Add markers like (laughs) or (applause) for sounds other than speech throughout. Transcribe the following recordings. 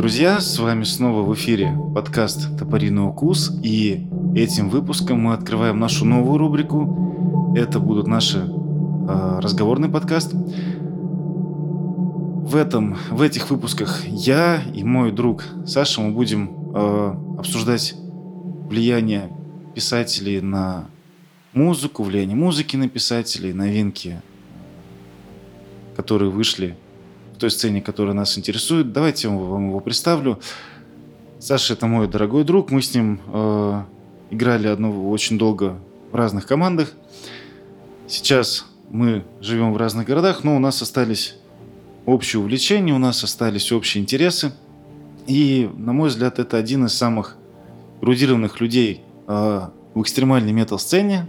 друзья, с вами снова в эфире подкаст «Топориный укус», и этим выпуском мы открываем нашу новую рубрику. Это будут наши э, разговорный подкаст. В, этом, в этих выпусках я и мой друг Саша мы будем э, обсуждать влияние писателей на музыку, влияние музыки на писателей, новинки, которые вышли той сцене, которая нас интересует. Давайте я вам его представлю. Саша это мой дорогой друг. Мы с ним э, играли одно очень долго в разных командах. Сейчас мы живем в разных городах, но у нас остались общие увлечения, у нас остались общие интересы. И, на мой взгляд, это один из самых эрудированных людей э, в экстремальной метал-сцене.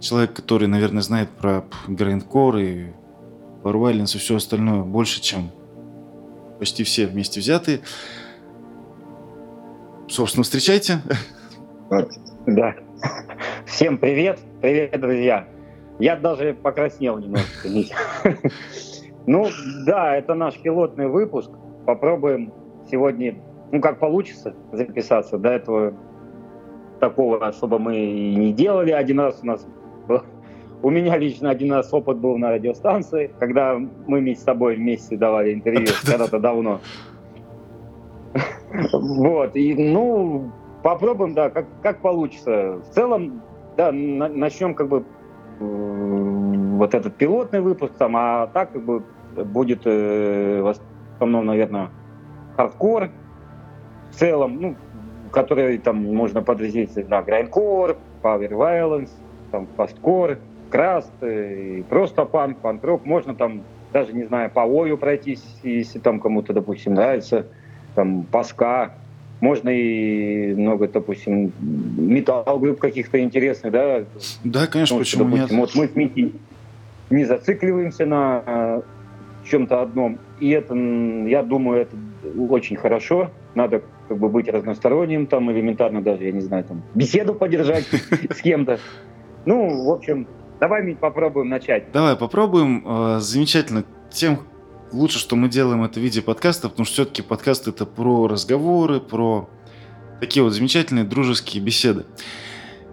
Человек, который, наверное, знает про грейндкор и Violence и все остальное больше, чем почти все вместе взятые. Собственно, встречайте. Да. Всем привет. Привет, друзья. Я даже покраснел немножко. Ну, да, это наш пилотный выпуск. Попробуем сегодня, ну, как получится, записаться. До этого такого особо мы и не делали. Один раз у нас у меня лично один раз опыт был на радиостанции, когда мы с тобой вместе давали интервью (laughs) когда-то давно. Вот, и, ну, попробуем, да, как, как получится. В целом, да, на, начнем как бы вот этот пилотный выпуск там, а так как бы будет э, в основном, наверное, хардкор в целом, ну, который там можно подразделить на грайндкор, power violence, там, fastcore, crust, и просто панк, панк-рок. Можно там, даже не знаю, по Oi ю пройтись, если там кому-то, допустим, нравится, там, по ска. Можно и много, допустим, металл-групп каких-то интересных, да? Да, конечно, Может, почему допустим, нет? Вот мы с Митей не зацикливаемся на э, чем-то одном. И это, я думаю, это очень хорошо. Надо как бы быть разносторонним, там элементарно даже, я не знаю, там беседу поддержать (laughs) с кем-то. Ну, в общем, Давай, Мить, попробуем начать. Давай попробуем. Э, замечательно. Тем лучше, что мы делаем это в виде подкаста, потому что все-таки подкаст это про разговоры, про такие вот замечательные дружеские беседы.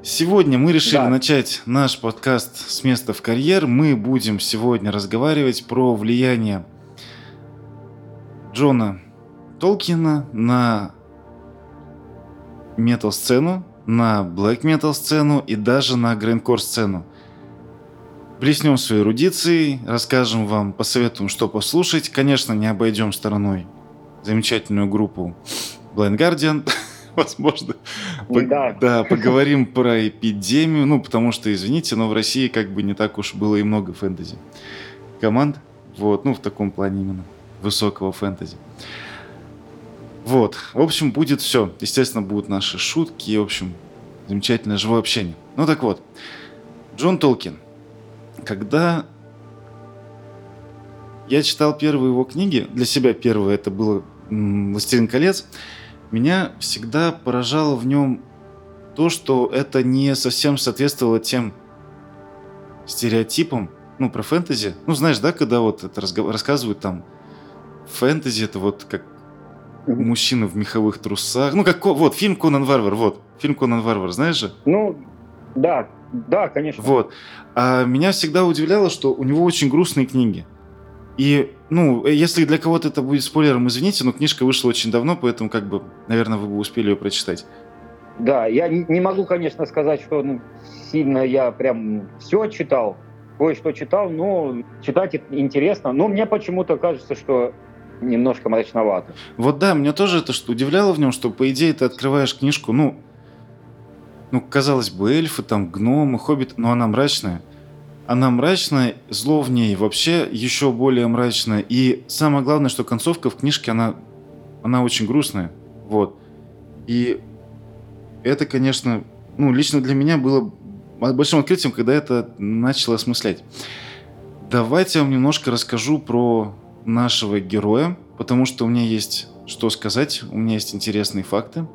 Сегодня мы решили да. начать наш подкаст с места в карьер. Мы будем сегодня разговаривать про влияние Джона Толкина на метал-сцену, на блэк метал-сцену и даже на грейнкор-сцену блеснем своей эрудицией, расскажем вам, посоветуем, что послушать. Конечно, не обойдем стороной замечательную группу Blind Guardian. (laughs) Возможно, да. да, поговорим про эпидемию. Ну, потому что, извините, но в России как бы не так уж было и много фэнтези команд. Вот, ну, в таком плане именно высокого фэнтези. Вот, в общем, будет все. Естественно, будут наши шутки, в общем, замечательное живое общение. Ну так вот, Джон Толкин – когда я читал первые его книги, для себя первое это было «Властелин колец», меня всегда поражало в нем то, что это не совсем соответствовало тем стереотипам, ну, про фэнтези. Ну, знаешь, да, когда вот это рассказывают там, фэнтези это вот как мужчина в меховых трусах. Ну, как вот фильм Конан Варвар, вот. Фильм Конан Варвар, знаешь же? Ну, да, да, конечно. Вот. А меня всегда удивляло, что у него очень грустные книги. И, ну, если для кого-то это будет спойлером, извините, но книжка вышла очень давно, поэтому, как бы, наверное, вы бы успели ее прочитать. Да, я не могу, конечно, сказать, что ну, сильно я прям все читал, кое-что читал, но читать интересно. Но мне почему-то кажется, что немножко мрачновато. Вот да, меня тоже это что удивляло в нем, что, по идее, ты открываешь книжку, ну, ну, казалось бы, эльфы, там, гномы, хоббит, но она мрачная. Она мрачная, зло в ней вообще еще более мрачное. И самое главное, что концовка в книжке, она, она очень грустная. Вот. И это, конечно, ну, лично для меня было большим открытием, когда это начал осмыслять. Давайте я вам немножко расскажу про нашего героя, потому что у меня есть что сказать, у меня есть интересные факты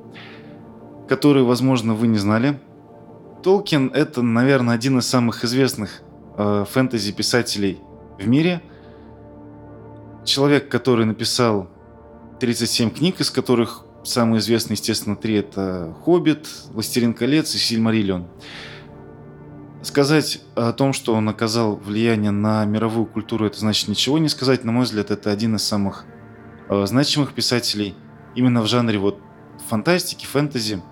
которые, возможно, вы не знали. Толкин — это, наверное, один из самых известных э, фэнтези-писателей в мире. Человек, который написал 37 книг, из которых самые известные, естественно, три это «Хоббит», «Властелин колец» и «Сильмариллион». Сказать о том, что он оказал влияние на мировую культуру, это значит ничего не сказать. На мой взгляд, это один из самых э, значимых писателей именно в жанре вот фантастики, фэнтези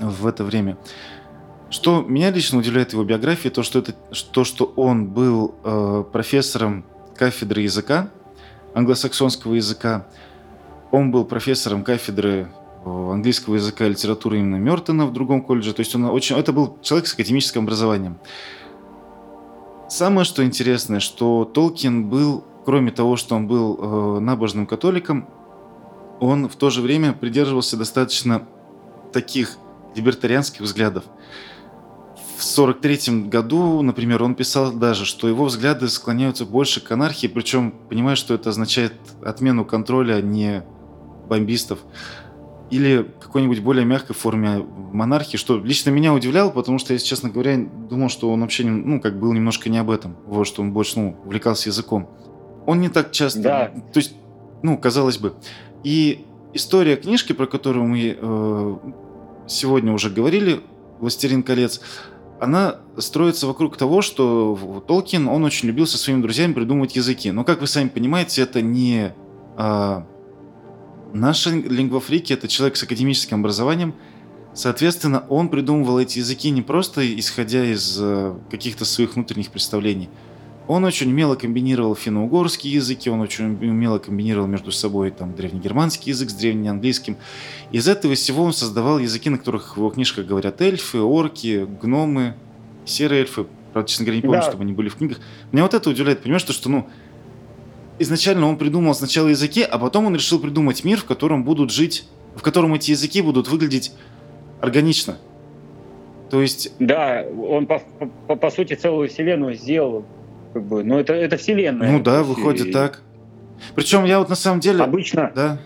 в это время. Что меня лично удивляет его биографии, то, что, это, то, что он был э, профессором кафедры языка, англосаксонского языка. Он был профессором кафедры э, английского языка и литературы именно Мертона в другом колледже. То есть он очень, это был человек с академическим образованием. Самое, что интересное, что Толкин был, кроме того, что он был э, набожным католиком, он в то же время придерживался достаточно таких либертарианских взглядов. В 1943 году, например, он писал даже, что его взгляды склоняются больше к анархии, причем понимая, что это означает отмену контроля, а не бомбистов. Или какой-нибудь более мягкой форме монархии, что лично меня удивляло, потому что, если честно говоря, думал, что он вообще, ну, как был немножко не об этом, вот, что он больше, ну, увлекался языком. Он не так часто, да. то есть, ну, казалось бы. И история книжки, про которую мы э, сегодня уже говорили, «Властелин колец», она строится вокруг того, что Толкин, он очень любил со своими друзьями придумывать языки. Но, как вы сами понимаете, это не... А, наши лингвофрики, это человек с академическим образованием. Соответственно, он придумывал эти языки не просто исходя из а, каких-то своих внутренних представлений, он очень умело комбинировал финно-угорские языки, он очень умело комбинировал между собой там древнегерманский язык с древнеанглийским. Из этого всего он создавал языки, на которых в его книжках говорят эльфы, орки, гномы, серые эльфы. Правда, честно говоря, не помню, да. чтобы они были в книгах. Меня вот это удивляет, понимаешь, что, что ну, изначально он придумал сначала языки, а потом он решил придумать мир, в котором будут жить, в котором эти языки будут выглядеть органично. То есть... Да, он по, по, по сути целую вселенную сделал как бы, ну это, это вселенная. Ну да, выходит и... так. Причем я вот на самом деле... Обычно... Да.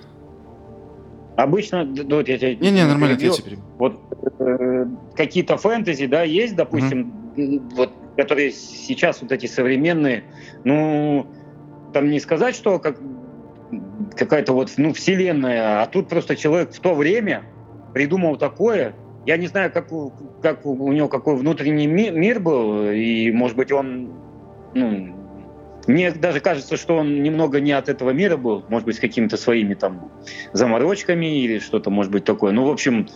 Обычно, вот я тебя... Не-не, нормально, перебил, я тебя Вот э, какие-то фэнтези, да, есть, допустим, угу. вот, которые сейчас вот эти современные, ну, там не сказать, что как какая-то вот, ну, вселенная, а тут просто человек в то время придумал такое, я не знаю, как, как у него какой внутренний мир был, и, может быть, он ну, мне даже кажется, что он немного не от этого мира был, может быть, с какими-то своими там заморочками или что-то, может быть, такое. Ну, в общем,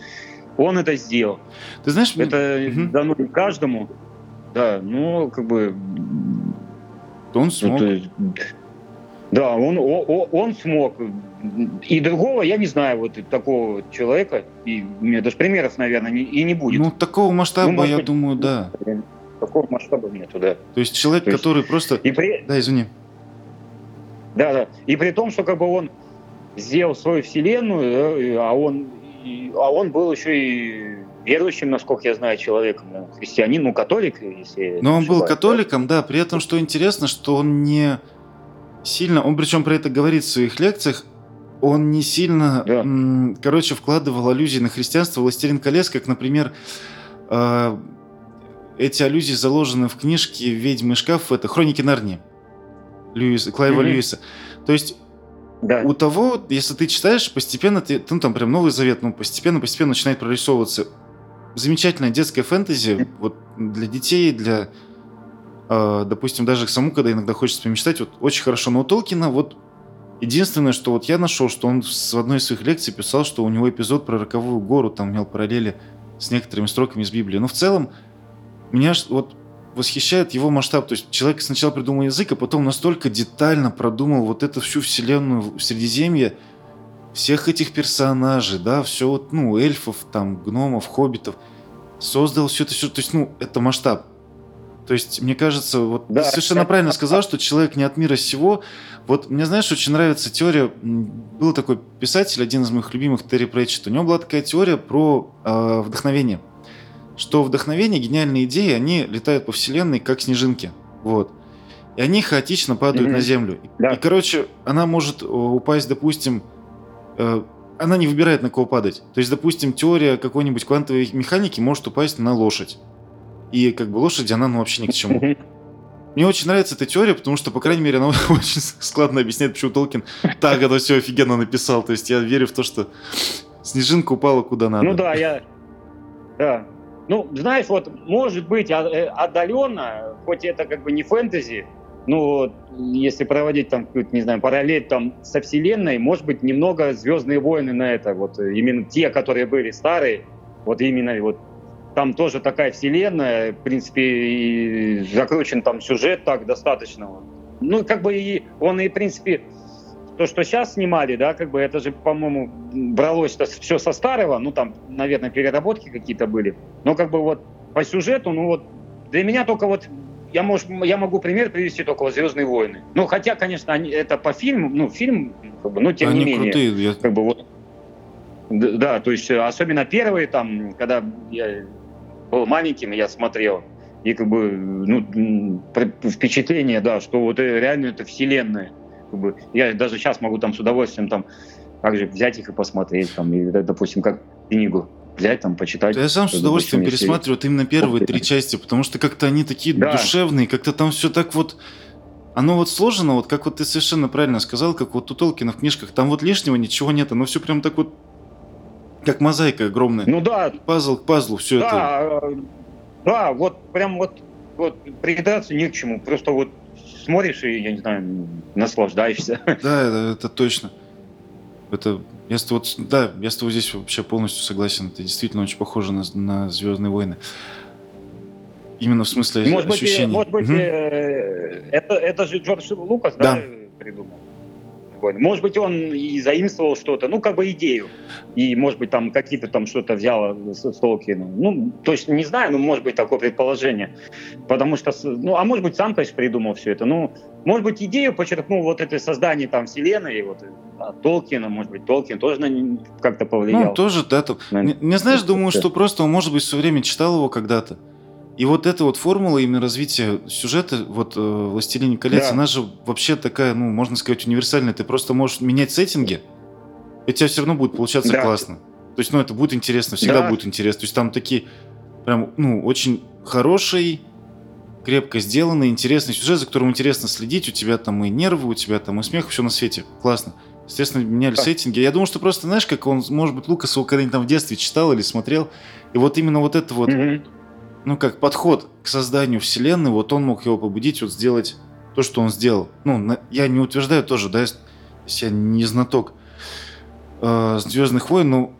он это сделал. Ты знаешь, это угу. дано каждому. Да, ну, как бы... Он смог. Это, да, он, он, он смог. И другого я не знаю, вот такого человека, и у меня даже примеров, наверное, не, и не будет. Ну, такого масштаба, ну, я быть, думаю, да такого масштаба нету, да. То есть человек, То есть... который просто... И при... Да, извини. Да, да. И при том, что как бы он сделал свою вселенную, а он, а он был еще и верующим, насколько я знаю, человеком, христианин, ну, католик, если... Но он был католиком, да? да, при этом, что интересно, что он не сильно, он причем про это говорит в своих лекциях, он не сильно, да. короче, вкладывал аллюзии на христианство, «Властелин колец», как, например, а, эти аллюзии заложены в книжке «Ведьмы шкаф». Это «Хроники Нарнии» Льюиса, Клайва mm-hmm. Льюиса. То есть да. у того, если ты читаешь, постепенно ты, ну там прям Новый Завет, ну постепенно-постепенно начинает прорисовываться замечательная детская фэнтези вот для детей, для, э, допустим, даже саму, когда иногда хочется помечтать, вот очень хорошо. Но у Толкина вот единственное, что вот я нашел, что он в одной из своих лекций писал, что у него эпизод про роковую гору там имел параллели с некоторыми строками из Библии. Но в целом меня вот восхищает его масштаб. То есть человек сначала придумал язык, а потом настолько детально продумал вот эту всю вселенную в Средиземье, всех этих персонажей, да, все вот, ну, эльфов, там, гномов, хоббитов. Создал все это, все, то есть, ну, это масштаб. То есть, мне кажется, вот да. ты совершенно правильно сказал, что человек не от мира сего. Вот мне, знаешь, очень нравится теория. Был такой писатель, один из моих любимых, Терри Претчет. У него была такая теория про э, вдохновение что вдохновение, гениальные идеи, они летают по вселенной как снежинки. Вот. И они хаотично падают mm-hmm. на Землю. Да. И, короче, она может э, упасть, допустим, э, она не выбирает, на кого падать. То есть, допустим, теория какой-нибудь квантовой механики может упасть на лошадь. И как бы лошадь, она ну, вообще ни к чему. мне очень нравится эта теория, потому что, по крайней мере, она (laughs) очень складно объясняет, почему Толкин так это все офигенно написал. То есть я верю в то, что снежинка упала куда надо. Ну да, я... Да. Ну, знаешь, вот, может быть, а, э, отдаленно, хоть это как бы не фэнтези, ну, если проводить там, не знаю, параллель там со вселенной, может быть, немного «Звездные войны» на это, вот именно те, которые были старые, вот именно вот там тоже такая вселенная, в принципе, и закручен там сюжет так достаточно. Ну, как бы и он и, в принципе, то, что сейчас снимали, да, как бы это же, по-моему, бралось -то все со старого, ну, там, наверное, переработки какие-то были. Но как бы вот по сюжету, ну, вот для меня только вот я, может, я могу пример привести только вот «Звездные войны». Ну, хотя, конечно, они, это по фильму, ну, фильм, как бы, ну, тем они не менее. Крутые, я... Как бы вот, да, то есть особенно первые там, когда я был маленьким, я смотрел, и как бы ну, впечатление, да, что вот реально это вселенная. Как бы, я даже сейчас могу там с удовольствием там также взять их и посмотреть, там, и, допустим, как книгу взять, там, почитать. Я сам с удовольствием пересматриваю вот именно первые три части, потому что как-то они такие да. душевные, как-то там все так вот... Оно вот сложено, вот как вот ты совершенно правильно сказал, как вот у Толкина в книжках, там вот лишнего ничего нет, оно все прям так вот как мозаика огромная. Ну да. Пазл к пазлу, все да, это. Э, да, вот прям вот, вот придраться не к чему. Просто вот смотришь и, я не знаю, наслаждаешься. (laughs) Да, это, это точно. Это, я с, вот, да, я с тобой здесь вообще полностью согласен. Это действительно очень похоже на, на Звездные войны. Именно в смысле может ощущений. Быть, может быть, угу. это, это же Джордж Лукас, да, да придумал? Спокойно. Может быть, он и заимствовал что-то, ну, как бы идею. И, может быть, там какие-то там что-то взял с, с Толкином. Ну, точно не знаю, но может быть такое предположение. Потому что, ну, а может быть, сам, конечно, придумал все это. Ну, может быть, идею подчеркнул вот это создание там вселенной, вот а, Толкина, может быть, Толкин тоже на как-то повлиял. Ну, тоже, да. То... Не, не знаешь, думаю, что просто он, может быть, все время читал его когда-то. И вот эта вот формула именно развития сюжета, вот э, «Властелине колец», да. она же вообще такая, ну, можно сказать, универсальная. Ты просто можешь менять сеттинги, и у тебя все равно будет получаться да. классно. То есть, ну, это будет интересно, всегда да. будет интересно. То есть, там такие прям, ну, очень хороший, крепко сделанный, интересный сюжет, за которым интересно следить. У тебя там и нервы, у тебя там и смех, все на свете. Классно. Естественно, меняли да. сеттинги. Я думаю, что просто, знаешь, как он, может быть, Лукас его когда-нибудь там в детстве читал или смотрел, и вот именно вот это вот... Mm-hmm ну, как подход к созданию вселенной, вот он мог его побудить, вот сделать то, что он сделал. Ну, на, я не утверждаю тоже, да, если я не знаток э, Звездных войн, но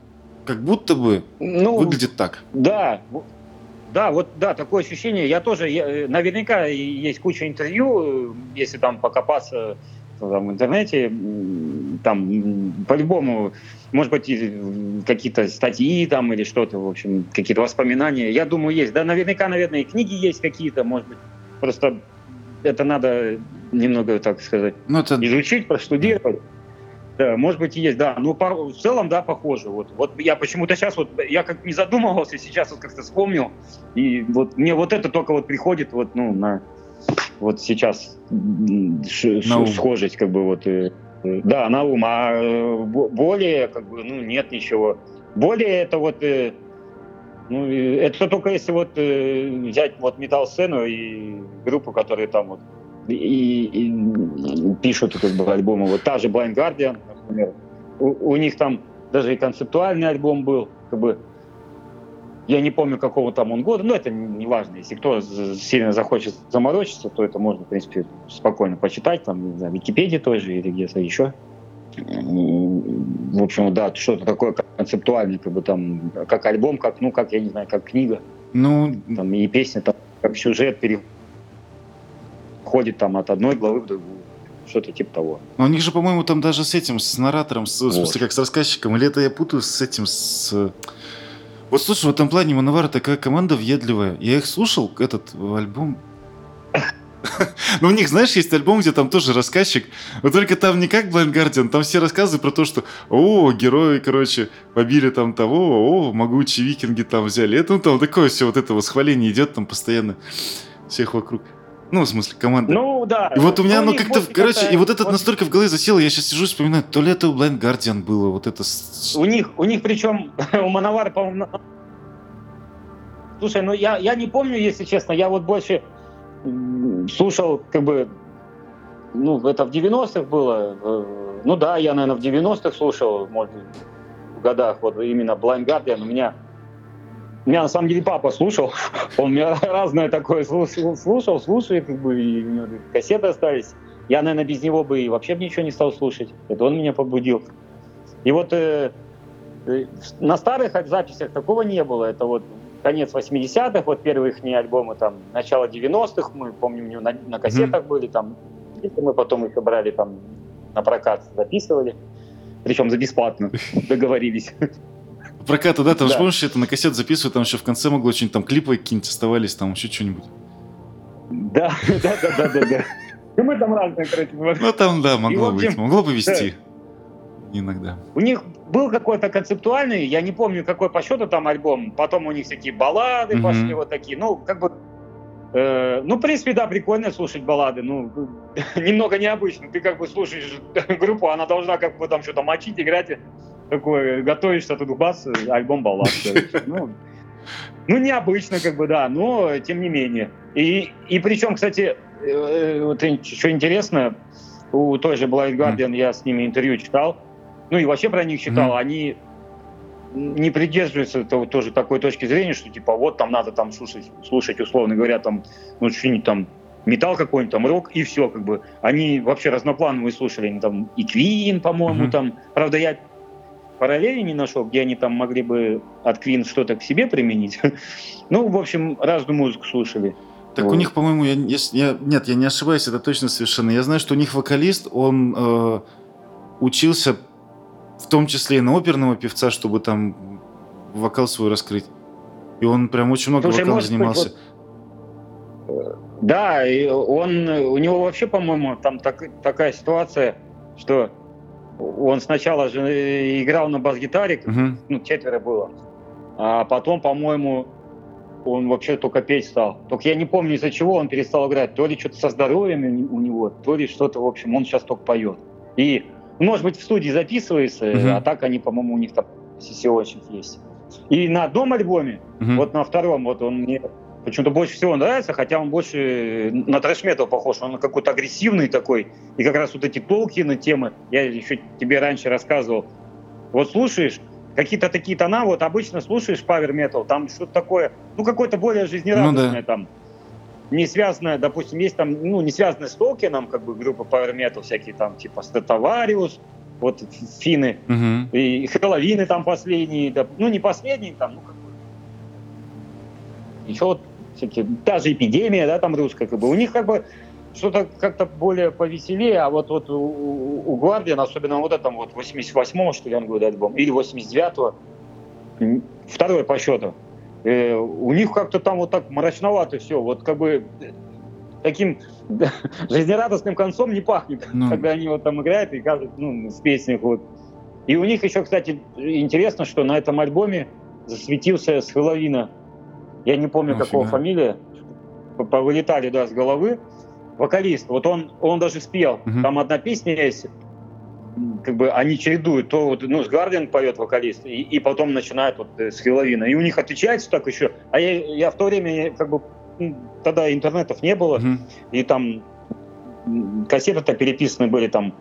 как будто бы ну, выглядит так. Да, да, вот да, такое ощущение. Я тоже, я, э, наверняка есть куча интервью, э, если там покопаться там, в интернете, там по-любому, может быть, какие-то статьи там или что-то, в общем, какие-то воспоминания. Я думаю, есть. Да, наверняка, наверное, и книги есть какие-то, может быть. Просто это надо немного, так сказать, ну, это... изучить, простудировать. Да, может быть, и есть, да. Ну, по, в целом, да, похоже. Вот, вот я почему-то сейчас вот, я как не задумывался, сейчас вот как-то вспомнил. И вот мне вот это только вот приходит вот, ну, на, вот сейчас схожесть, как бы вот, э, да, на ум, а э, более, как бы, ну, нет ничего. Более это вот, э, ну, это только если вот взять вот металл-сцену и группу, которые там вот и, и пишут как бы альбомы. Вот та же Blind Guardian, например, у, у них там даже и концептуальный альбом был, как бы я не помню, какого там он года, но это не важно. Если кто сильно захочет заморочиться, то это можно, в принципе, спокойно почитать, там, не знаю, в Википедии тоже или где-то еще. В общем, да, что-то такое концептуальное, как бы там, как альбом, как, ну, как, я не знаю, как книга. Ну, там, и песня, там, как сюжет переходит там от одной главы в другую что-то типа того. Но у них же, по-моему, там даже с этим, с наратором, с, вот. в смысле, как с рассказчиком, или это я путаю с этим, с вот слушай, в этом плане Мановара такая команда въедливая. Я их слушал, этот альбом. (laughs) Ну, у них, знаешь, есть альбом, где там тоже рассказчик, но только там не как Blind Guardian, там все рассказы про то, что, о, герои, короче, побили там того, о, могучие викинги там взяли. Это, ну, там такое все вот это восхваление идет там постоянно всех вокруг. Ну, в смысле, команда. Ну, да. И вот у меня ну, как-то, короче, и вот этот вот... настолько в голове засело, я сейчас сижу и вспоминаю, то ли это у Blind Guardian было, вот это... У них, у них причем, (laughs) у Мановара, по-моему... Слушай, ну я, я не помню, если честно, я вот больше слушал, как бы, ну, это в 90-х было. Ну да, я, наверное, в 90-х слушал, может, в годах, вот именно Blind Guardian. У меня, меня на самом деле папа слушал, (laughs) он меня (laughs) разное такое слушал, слушал, слушает, как бы, и у него кассеты остались. Я, наверное, без него бы и вообще бы ничего не стал слушать. Это он меня побудил. И вот э, э на старых записях такого не было. Это вот конец 80-х, вот первые их альбомы, там, начало 90-х, мы, помню, на, на кассетах mm-hmm. были, там, мы потом их брали там на прокат, записывали, причем за бесплатно (laughs) договорились. Прокат, да, там да. помнишь, это на кассет записывают, там еще в конце могло что-нибудь там клипы какие-нибудь оставались, там еще что-нибудь. Да, (laughs) да, да, да, да, да. Ну, мы там разные, короче. Ну, там, да, могло быть, могло бы вести иногда. У них был какой-то концептуальный, я не помню, какой по счету там альбом, потом у них всякие баллады mm-hmm. пошли вот такие, ну, как бы, э, ну, в принципе, да, прикольно слушать баллады, ну, (laughs) немного необычно, ты как бы слушаешь (laughs) группу, она должна как бы там что-то мочить, играть, такой, готовишься, тут бас, альбом баллад, (laughs) ну, ну, необычно, как бы, да, но тем не менее. И, и причем, кстати, э, э, вот что интересно, у той же Blind Guardian mm. я с ними интервью читал, ну и вообще про них читал, mm-hmm. они не придерживаются того, тоже такой точки зрения, что типа вот там надо там слушать, слушать условно говоря, там, ну что-нибудь там, металл какой-нибудь, там, рок, и все, как бы. Они вообще разноплановые слушали, они там и Квин, по-моему, mm-hmm. там. Правда, я параллели не нашел, где они там могли бы от Квин что-то к себе применить. (laughs) ну, в общем, разную музыку слушали. Так вот. у них, по-моему, я, я, нет, я не ошибаюсь, это точно совершенно. Я знаю, что у них вокалист, он э, учился в том числе и на оперного певца, чтобы там вокал свой раскрыть. И он прям очень много Слушай, вокалом занимался. Быть, вот, да, и он, у него вообще, по-моему, там так, такая ситуация, что он сначала же играл на бас-гитаре, угу. ну, четверо было, а потом, по-моему, он вообще только петь стал. Только я не помню, из-за чего он перестал играть. То ли что-то со здоровьем у него, то ли что-то, в общем, он сейчас только поет. И может быть, в студии записывается, uh-huh. а так они, по-моему, у них там сессионщик есть. И на одном альбоме, uh-huh. вот на втором, вот он мне почему-то больше всего нравится, хотя он больше на трэш-метал похож, он какой-то агрессивный такой. И как раз вот эти Толкины темы, я еще тебе раньше рассказывал. Вот слушаешь, какие-то такие тона, вот обычно слушаешь Power Metal, там что-то такое, ну какое-то более жизнерадостное ну, да. там не связанная, допустим, есть там, ну, не связанная с Толкином, как бы группа Power Metal, всякие там, типа Статовариус, вот финны, угу. и Хэллоуины там последние, да, ну, не последние, там, ну, как еще вот всякие, даже эпидемия, да, там русская, как бы, у них как бы что-то как-то более повеселее, а вот, вот у, у Гвардиан, особенно вот этом вот 88-го, что ли, он говорит, альбом, или 89-го, второй по счету, э, у них как-то там вот так мрачновато все, вот как бы таким (laughs) жизнерадостным концом не пахнет, ну. когда они вот там играют и кажут, ну, в песнях вот. И у них еще, кстати, интересно, что на этом альбоме засветился с Хэллоуина. Я не помню, Офига. какого фамилия. Повылетали, да, с головы. Вокалист. Вот он, он даже спел. Угу. Там одна песня есть как бы они чередуют, то вот, ну, с Гардиан поет вокалист, и, и потом начинает вот э, с Хеловина. И у них отличается так еще. А я, я в то время, как бы, тогда интернетов не было, mm-hmm. и там кассеты-то переписаны были там,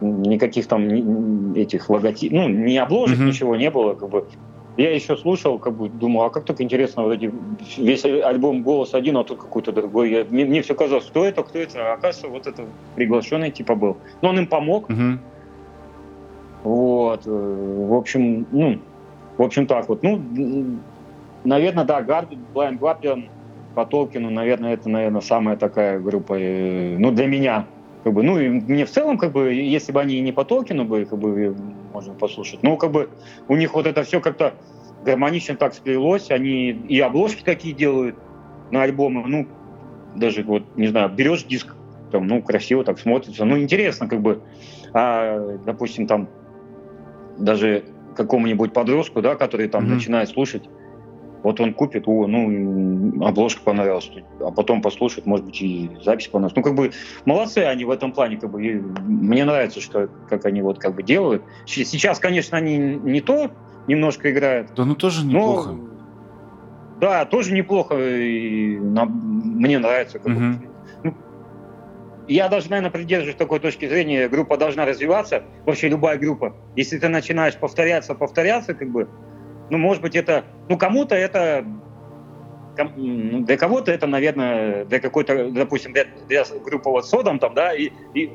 никаких там этих логотипов, ну, не обложек, mm-hmm. ничего не было, как бы. Я еще слушал, как бы думал, а как так интересно, вот эти, весь альбом «Голос один», а тут какой-то другой. Я, мне, мне все казалось, кто это, кто это, а оказывается, вот это приглашенный типа был. Но он им помог, mm-hmm. Вот, э, в общем, ну, в общем так вот. Ну, наверное, да, Guardian, Blind Guardian по Толкину, наверное, это, наверное, самая такая группа, э, ну, для меня, как бы, ну, и мне в целом, как бы, если бы они не по Толкину были, как бы, можно послушать, ну, как бы, у них вот это все как-то гармонично так сплелось, они и обложки такие делают на альбомы, ну, даже вот, не знаю, берешь диск, там, ну, красиво так смотрится, ну, интересно, как бы, а, допустим, там, даже какому-нибудь подростку, да, который там mm-hmm. начинает слушать, вот он купит, о, ну, обложка понравилась, а потом послушает, может быть, и запись понравилась. Ну, как бы, молодцы они в этом плане, как бы, мне нравится, что, как они вот, как бы, делают. Сейчас, конечно, они не то немножко играют. Да, ну, тоже неплохо. Но, да, тоже неплохо, и на, мне нравится, как угу. бы, ну, я даже, наверное, придерживаюсь такой точки зрения, группа должна развиваться, вообще любая группа. Если ты начинаешь повторяться, повторяться, как бы, ну, может быть, это, ну, кому-то это, ну, для кого-то это, наверное, для какой-то, допустим, для, для группы вот Содом там, да, и, и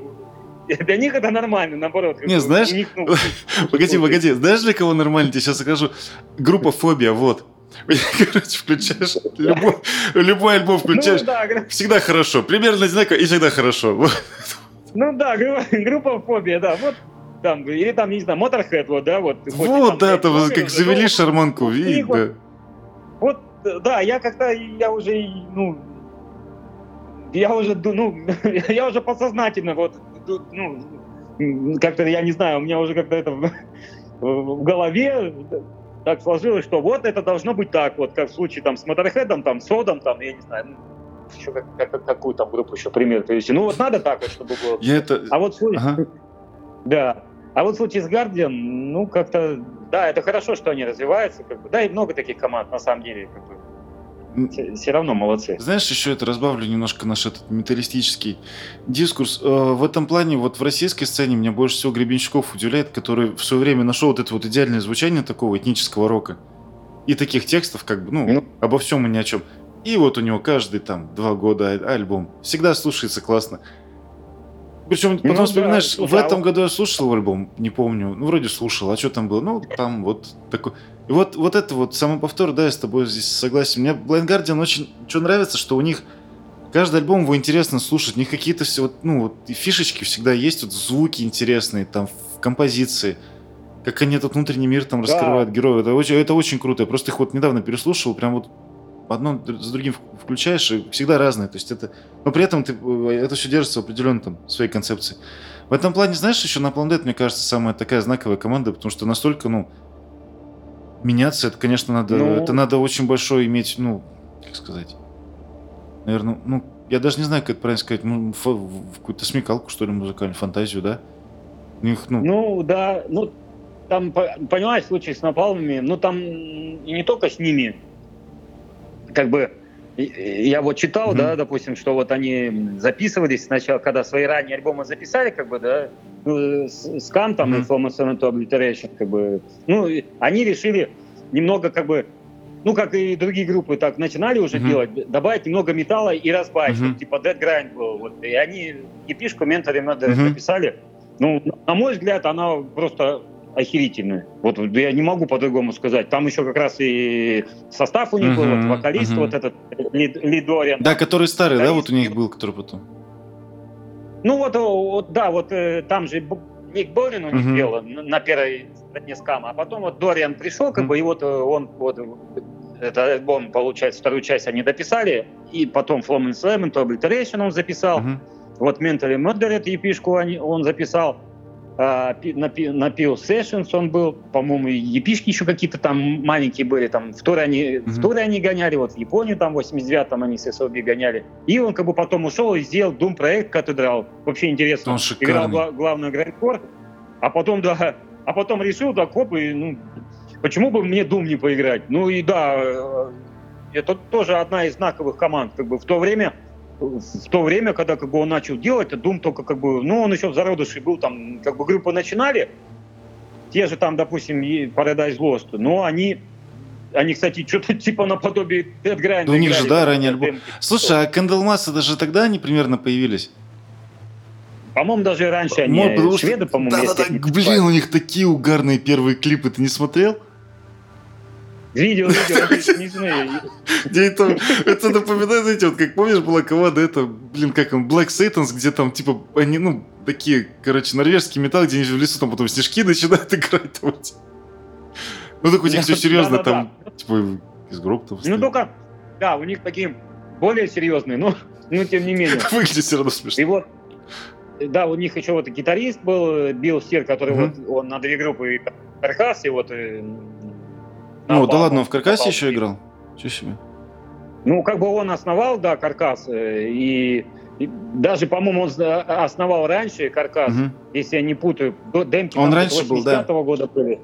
для них это нормально, наоборот. Не, знаешь, них, ну, (laughs) погоди, погоди, знаешь, для кого нормально? Тебе сейчас скажу. Группа фобия, вот. (laughs) Короче, включаешь (laughs) любой, любой альбом включаешь. Ну, да, всегда хорошо. Примерно одинаково и всегда хорошо. Ну да, группа фобия, да. Вот там, или там, не знаю, Motorhead, вот, да, вот. Вот, да, там, как завели шарманку, видно. Вот, да, я как-то, я уже, ну, я уже, ну, (laughs) я уже подсознательно, вот, ну, как-то, я не знаю, у меня уже как-то это в, в голове так сложилось, что вот это должно быть так, вот как в случае там с Моторхедом, там, с Содом, там, я не знаю, ну, еще как, как, какую там группу еще пример привести. Ну вот надо так вот, чтобы было. Я это... А вот в случае... Ага. Да. А вот в случае с Гардиан, ну как-то, да, это хорошо, что они развиваются, как бы, да, и много таких команд на самом деле, как бы, все равно молодцы. Знаешь, еще это разбавлю немножко наш этот металлистический дискурс. Э, в этом плане, вот в российской сцене меня больше всего Гребенщиков удивляет, который в свое время нашел вот это вот идеальное звучание такого этнического рока. И таких текстов, как бы, ну, ну, обо всем и ни о чем. И вот у него каждый там два года альбом. Всегда слушается классно. Причем потом ну, вспоминаешь, да, в этом году я слушал альбом, не помню, ну вроде слушал, а что там было? Ну там вот такой. И вот, вот это вот самоповтор, да, я с тобой здесь согласен. Мне Blind Guardian очень что нравится, что у них каждый альбом его интересно слушать. У них какие-то все вот, ну вот фишечки всегда есть, вот звуки интересные, там в композиции. Как они этот внутренний мир там да. раскрывают героев. Это очень, это очень круто. Я просто их вот недавно переслушал, прям вот одно с другим включаешь, и всегда разное. То есть это... Но при этом ты, э, это все держится в определенной там, своей концепции. В этом плане, знаешь, еще на Planet, мне кажется, самая такая знаковая команда, потому что настолько, ну, меняться, это, конечно, надо, ну... это надо очень большой иметь, ну, как сказать, наверное, ну, я даже не знаю, как это правильно сказать, ну, в, какую-то смекалку, что ли, музыкальную, фантазию, да? У них, ну... ну, да, ну, там, понимаешь, случай с напалмами, ну, там и не только с ними, как бы я вот читал, mm-hmm. да, допустим, что вот они записывались сначала, когда свои ранние альбомы записали, как бы, да, ну, с, с Кантом mm-hmm. to Obliteration, как бы, ну, они решили немного, как бы, ну, как и другие группы так начинали уже mm-hmm. делать, добавить немного металла и разбавить, mm-hmm. типа, Dead Grind был, вот, и они епишку Mentor mm-hmm. написали, ну, на мой взгляд, она просто охерительные. Вот я не могу по-другому сказать. Там еще как раз и состав у них uh-huh, был, вот вокалист uh-huh. вот этот Лид, Лидориан. Да, который старый, да, вот у них был, который потом. Ну вот, вот да, вот э, там же Ник Борин у них uh-huh. пел на первой стороне скама, а потом вот Дориан пришел, как uh-huh. бы, и вот э, он вот этот альбом, получается, вторую часть они дописали, и потом Flamenco Slam, Obliteration он записал, uh-huh. вот Mentally Murdered епишку он записал, на, на Peel Sessions он был, по-моему, епишки еще какие-то там маленькие были, там в туре они, mm-hmm. в туре они гоняли, вот в Японию там в 89-м они с SOB гоняли. И он как бы потом ушел и сделал Doom проект Катедрал. Вообще интересно. Он Играл гла- главную грандкор, а потом, да, а потом решил, да, коп, и, ну, почему бы мне Doom не поиграть? Ну и да, э, это тоже одна из знаковых команд, как бы в то время в то время, когда как бы он начал делать, Doom только как бы, ну, он еще в зародыше был, там, как бы группы начинали, те же там, допустим, Paradise Lost, но они они, кстати, что-то (laughs) типа наподобие Grind. Да у них же, да, ранее альбом. Слушай, а Candlemas это же тогда они примерно появились? По-моему, даже раньше они Мод, шведы, по-моему. Да-да-да, блин, у них такие угарные первые клипы, ты не смотрел? Видел, видел, не знаю. Где это, это напоминает, знаете, вот как помнишь, была команда, это, блин, как он, Black Satans, где там, типа, они, ну, такие, короче, норвежский металл, где они в лесу там потом снежки начинают (laughs) играть. Там, ну, так у них все серьезно, там, типа, из гроб там. Ну, только, да, у них такие более серьезные, но, ну, тем не менее. (laughs) Выглядит все равно смешно. И вот, да, у них еще вот гитарист был, Билл Стир, который вот, он на две группы Каркас, и вот э, ну, да ладно, он в каркасе еще играл? Че себе? Ну, как бы он основал, да, каркас, э, и, и даже, по-моему, он основал раньше каркас, угу. если я не путаю, демки он раньше был, да. года были.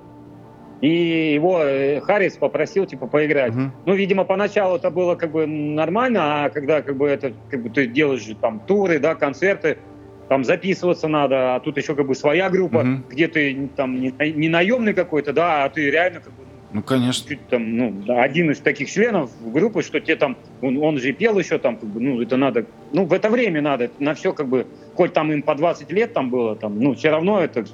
И его э, Харрис попросил, типа, поиграть. Мгм. Ну, видимо, поначалу это было как бы нормально, а когда как бы это, как бы ты делаешь там туры, да, концерты, там записываться надо, а тут еще как бы своя группа, Мгм. где ты там не, не наемный какой-то, да, а ты реально как бы Ну, конечно. чуть там, ну, один из таких членов группы, что тебе там, он, он же пел еще там, как бы, ну, это надо, ну, в это время надо, на все как бы, хоть там им по 20 лет там было, там, ну, все равно это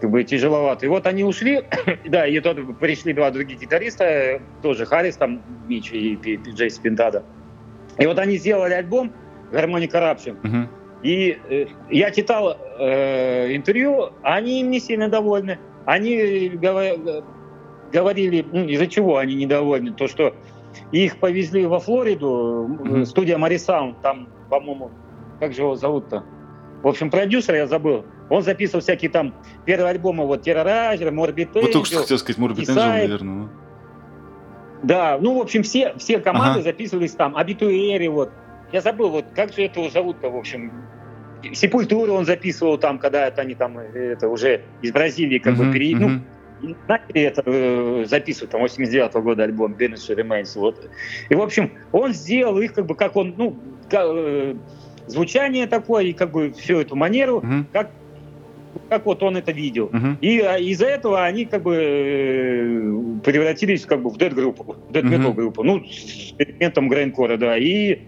как бы тяжеловато. И вот они ушли, (coughs) да, и тут пришли два других гитариста, э, тоже Харрис, там, Мич и Джейс Пинтада. И вот они сделали альбом Harmony Corruption. Мгм. И э, я читал э, интервью, они им не сильно довольны. Они гова- говорили, ну, из-за чего они недовольны, то, что их повезли во Флориду, э, студия Марисаун, там, по-моему, как же его зовут-то? В общем, продюсер я забыл. Он записывал всякие там первые альбомы, вот Террорайзер, Морбит Вот только что хотел сказать Исаев. наверное. ну. Да, ну, в общем, все, все команды Ага. записывались там. Абитуэри, вот. Я забыл, вот как же этого зовут-то, в общем. Сепультуру он записывал там, когда это они там э, это уже из Бразилии как бы Мгм, пере... ну. Начали это э, записывать, там, 89 года альбом Benedict Remains, вот. И, в общем, он сделал их как бы, как он, ну, ка- э, звучание такое, и как бы всю эту манеру, Мгм. как, как вот он это видел. Мгм. И а, из-за этого они как бы э, превратились как бы в дед-группу, в дед-метал Мгм. группу, ну, с элементом грейнкора, да. И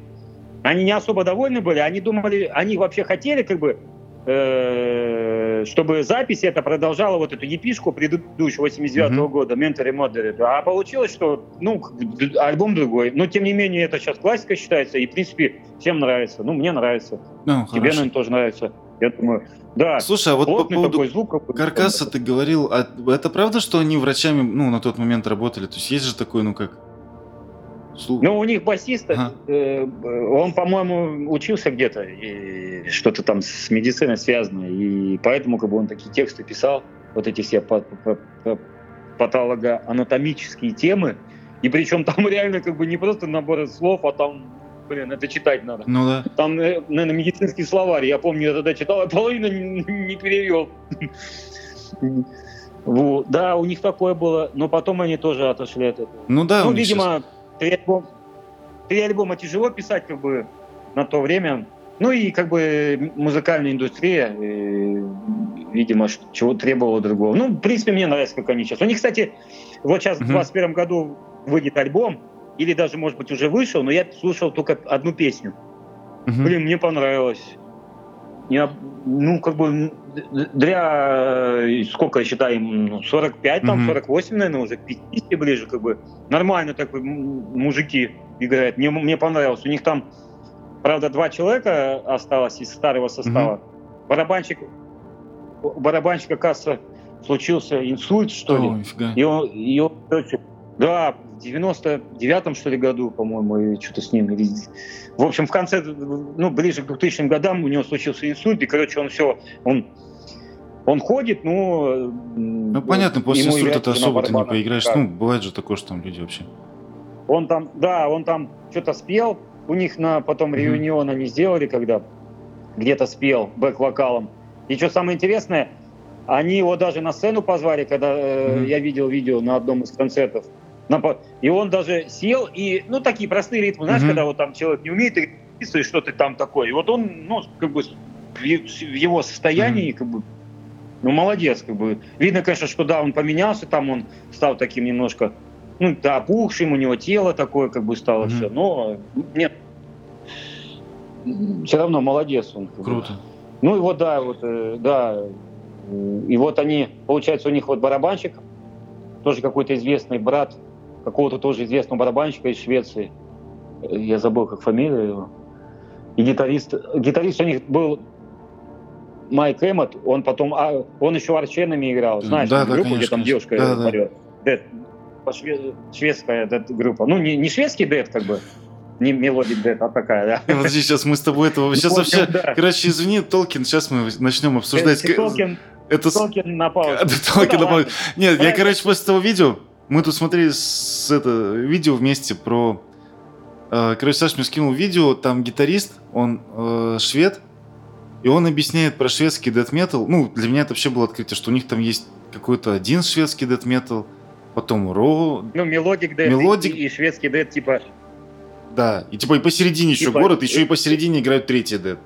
они не особо довольны были, они думали, они вообще хотели как бы, чтобы запись это продолжала вот эту епишку предыдущего 89 Мгм. года, Mentor и Moderate. А получилось, что, ну, альбом другой. Но, тем не менее, это сейчас классика считается, и, в принципе, всем нравится. Ну, мне нравится. Ну, Тебе, хорошо. наверное, тоже нравится. Я думаю, да. Слушай, а вот по поводу такой звук. каркаса ты говорил, а это правда, что они врачами, ну, на тот момент работали? То есть есть же такой, ну, как... слу- Ну, у них басист, Ага. э, он, по-моему, учился где-то, и что-то там с медициной связано, и поэтому как бы он такие тексты писал, вот эти все па- па- патологоанатомические темы, и причем (laughs) там реально как бы не просто набор слов, а там, блин, это читать надо. Ну да. Там, э, наверное, медицинский словарь, я помню, я тогда читал, а половину не, не перевел. (laughs) Вот. Да, у них такое было, но потом они тоже отошли от этого. Ну да, Ну, видимо, три, альбом- три альбома тяжело писать как бы на то время. Ну и как бы музыкальная индустрия, э, видимо, чего требовала другого. Ну, в принципе, мне нравится, как они сейчас. У них, кстати, вот сейчас в Мгм. 2021 году выйдет альбом, или даже, может быть, уже вышел, но я слушал только одну песню. Мгм. Блин, мне понравилось. Я, ну, как бы, для, сколько я считаю, им, ну, 45, там, Мгм. 48, наверное, уже к 50 ближе, как бы. Нормально так мужики играют. Мне, мне понравилось. У них там, правда, два человека осталось из старого состава. Барабанщик, у барабанщика, кажется, случился инсульт, что ли. Нифига. И он, и он, да, 99-м, что ли, году, по-моему, и что-то с ним. В общем, в конце, ну, ближе к 2000 годам у него случился инсульт, и, короче, он все, он, он ходит, но... Ну понятно, после инсульта ты особо ты не поиграешь. Ну, бывает же такое, что там люди вообще. Он там, да, он там что-то спел, у них на потом Мгм. реюнион они сделали, когда где-то спел бэк-вокалом. И что самое интересное, они его даже на сцену позвали, когда э, Мгм. я видел видео на одном из концертов. И он даже сел, и, ну, такие простые ритмы, знаешь, Мгм. когда вот там человек не умеет и что ты там такой. И вот он, ну, как бы в его состоянии, как бы, ну, молодец, как бы. Видно, конечно, что да, он поменялся, там он стал таким немножко, ну, да, опухшим, у него тело такое, как бы, стало Мгм. все. Но, нет, все равно молодец он. Круто. Ну и вот, да, вот, э, да. э, И вот они, получается, у них вот барабанщик, тоже какой-то известный брат какого-то тоже известного барабанщика из Швеции. Я забыл, как фамилия его. И гитарист. Гитарист у них был Майк Эммот, он потом, а, он еще арченами играл, знаешь, Да, да, группу, конечно, где там конечно. девушка Да, да. поет. Дэд. По-шве- Шведская дэд группа. Ну, не, не шведский дэд, как бы, не мелодик дэд, а такая, да. Подожди, сейчас мы с тобой этого... Сейчас Ну, общем, вообще... да. Короче, извини, Толкин, сейчас мы начнем обсуждать... Толкин, Это... Толкин на паузу. Да, (laughs) Толкин Ну, да, напал- ладно. Нет, я, короче, после того видео, мы тут смотрели с это видео вместе про... э, Короче, Саша мне скинул видео, там гитарист, он э, швед, и он объясняет про шведский дэт метал. Ну, для меня это вообще было открытие, что у них там есть какой-то один шведский дэт метал, потом ро. Ну, мелодик дэт Мелодик- и, и шведский дэт, типа, Да, и типа и посередине еще Типа- город, еще и посередине играют третий дэт.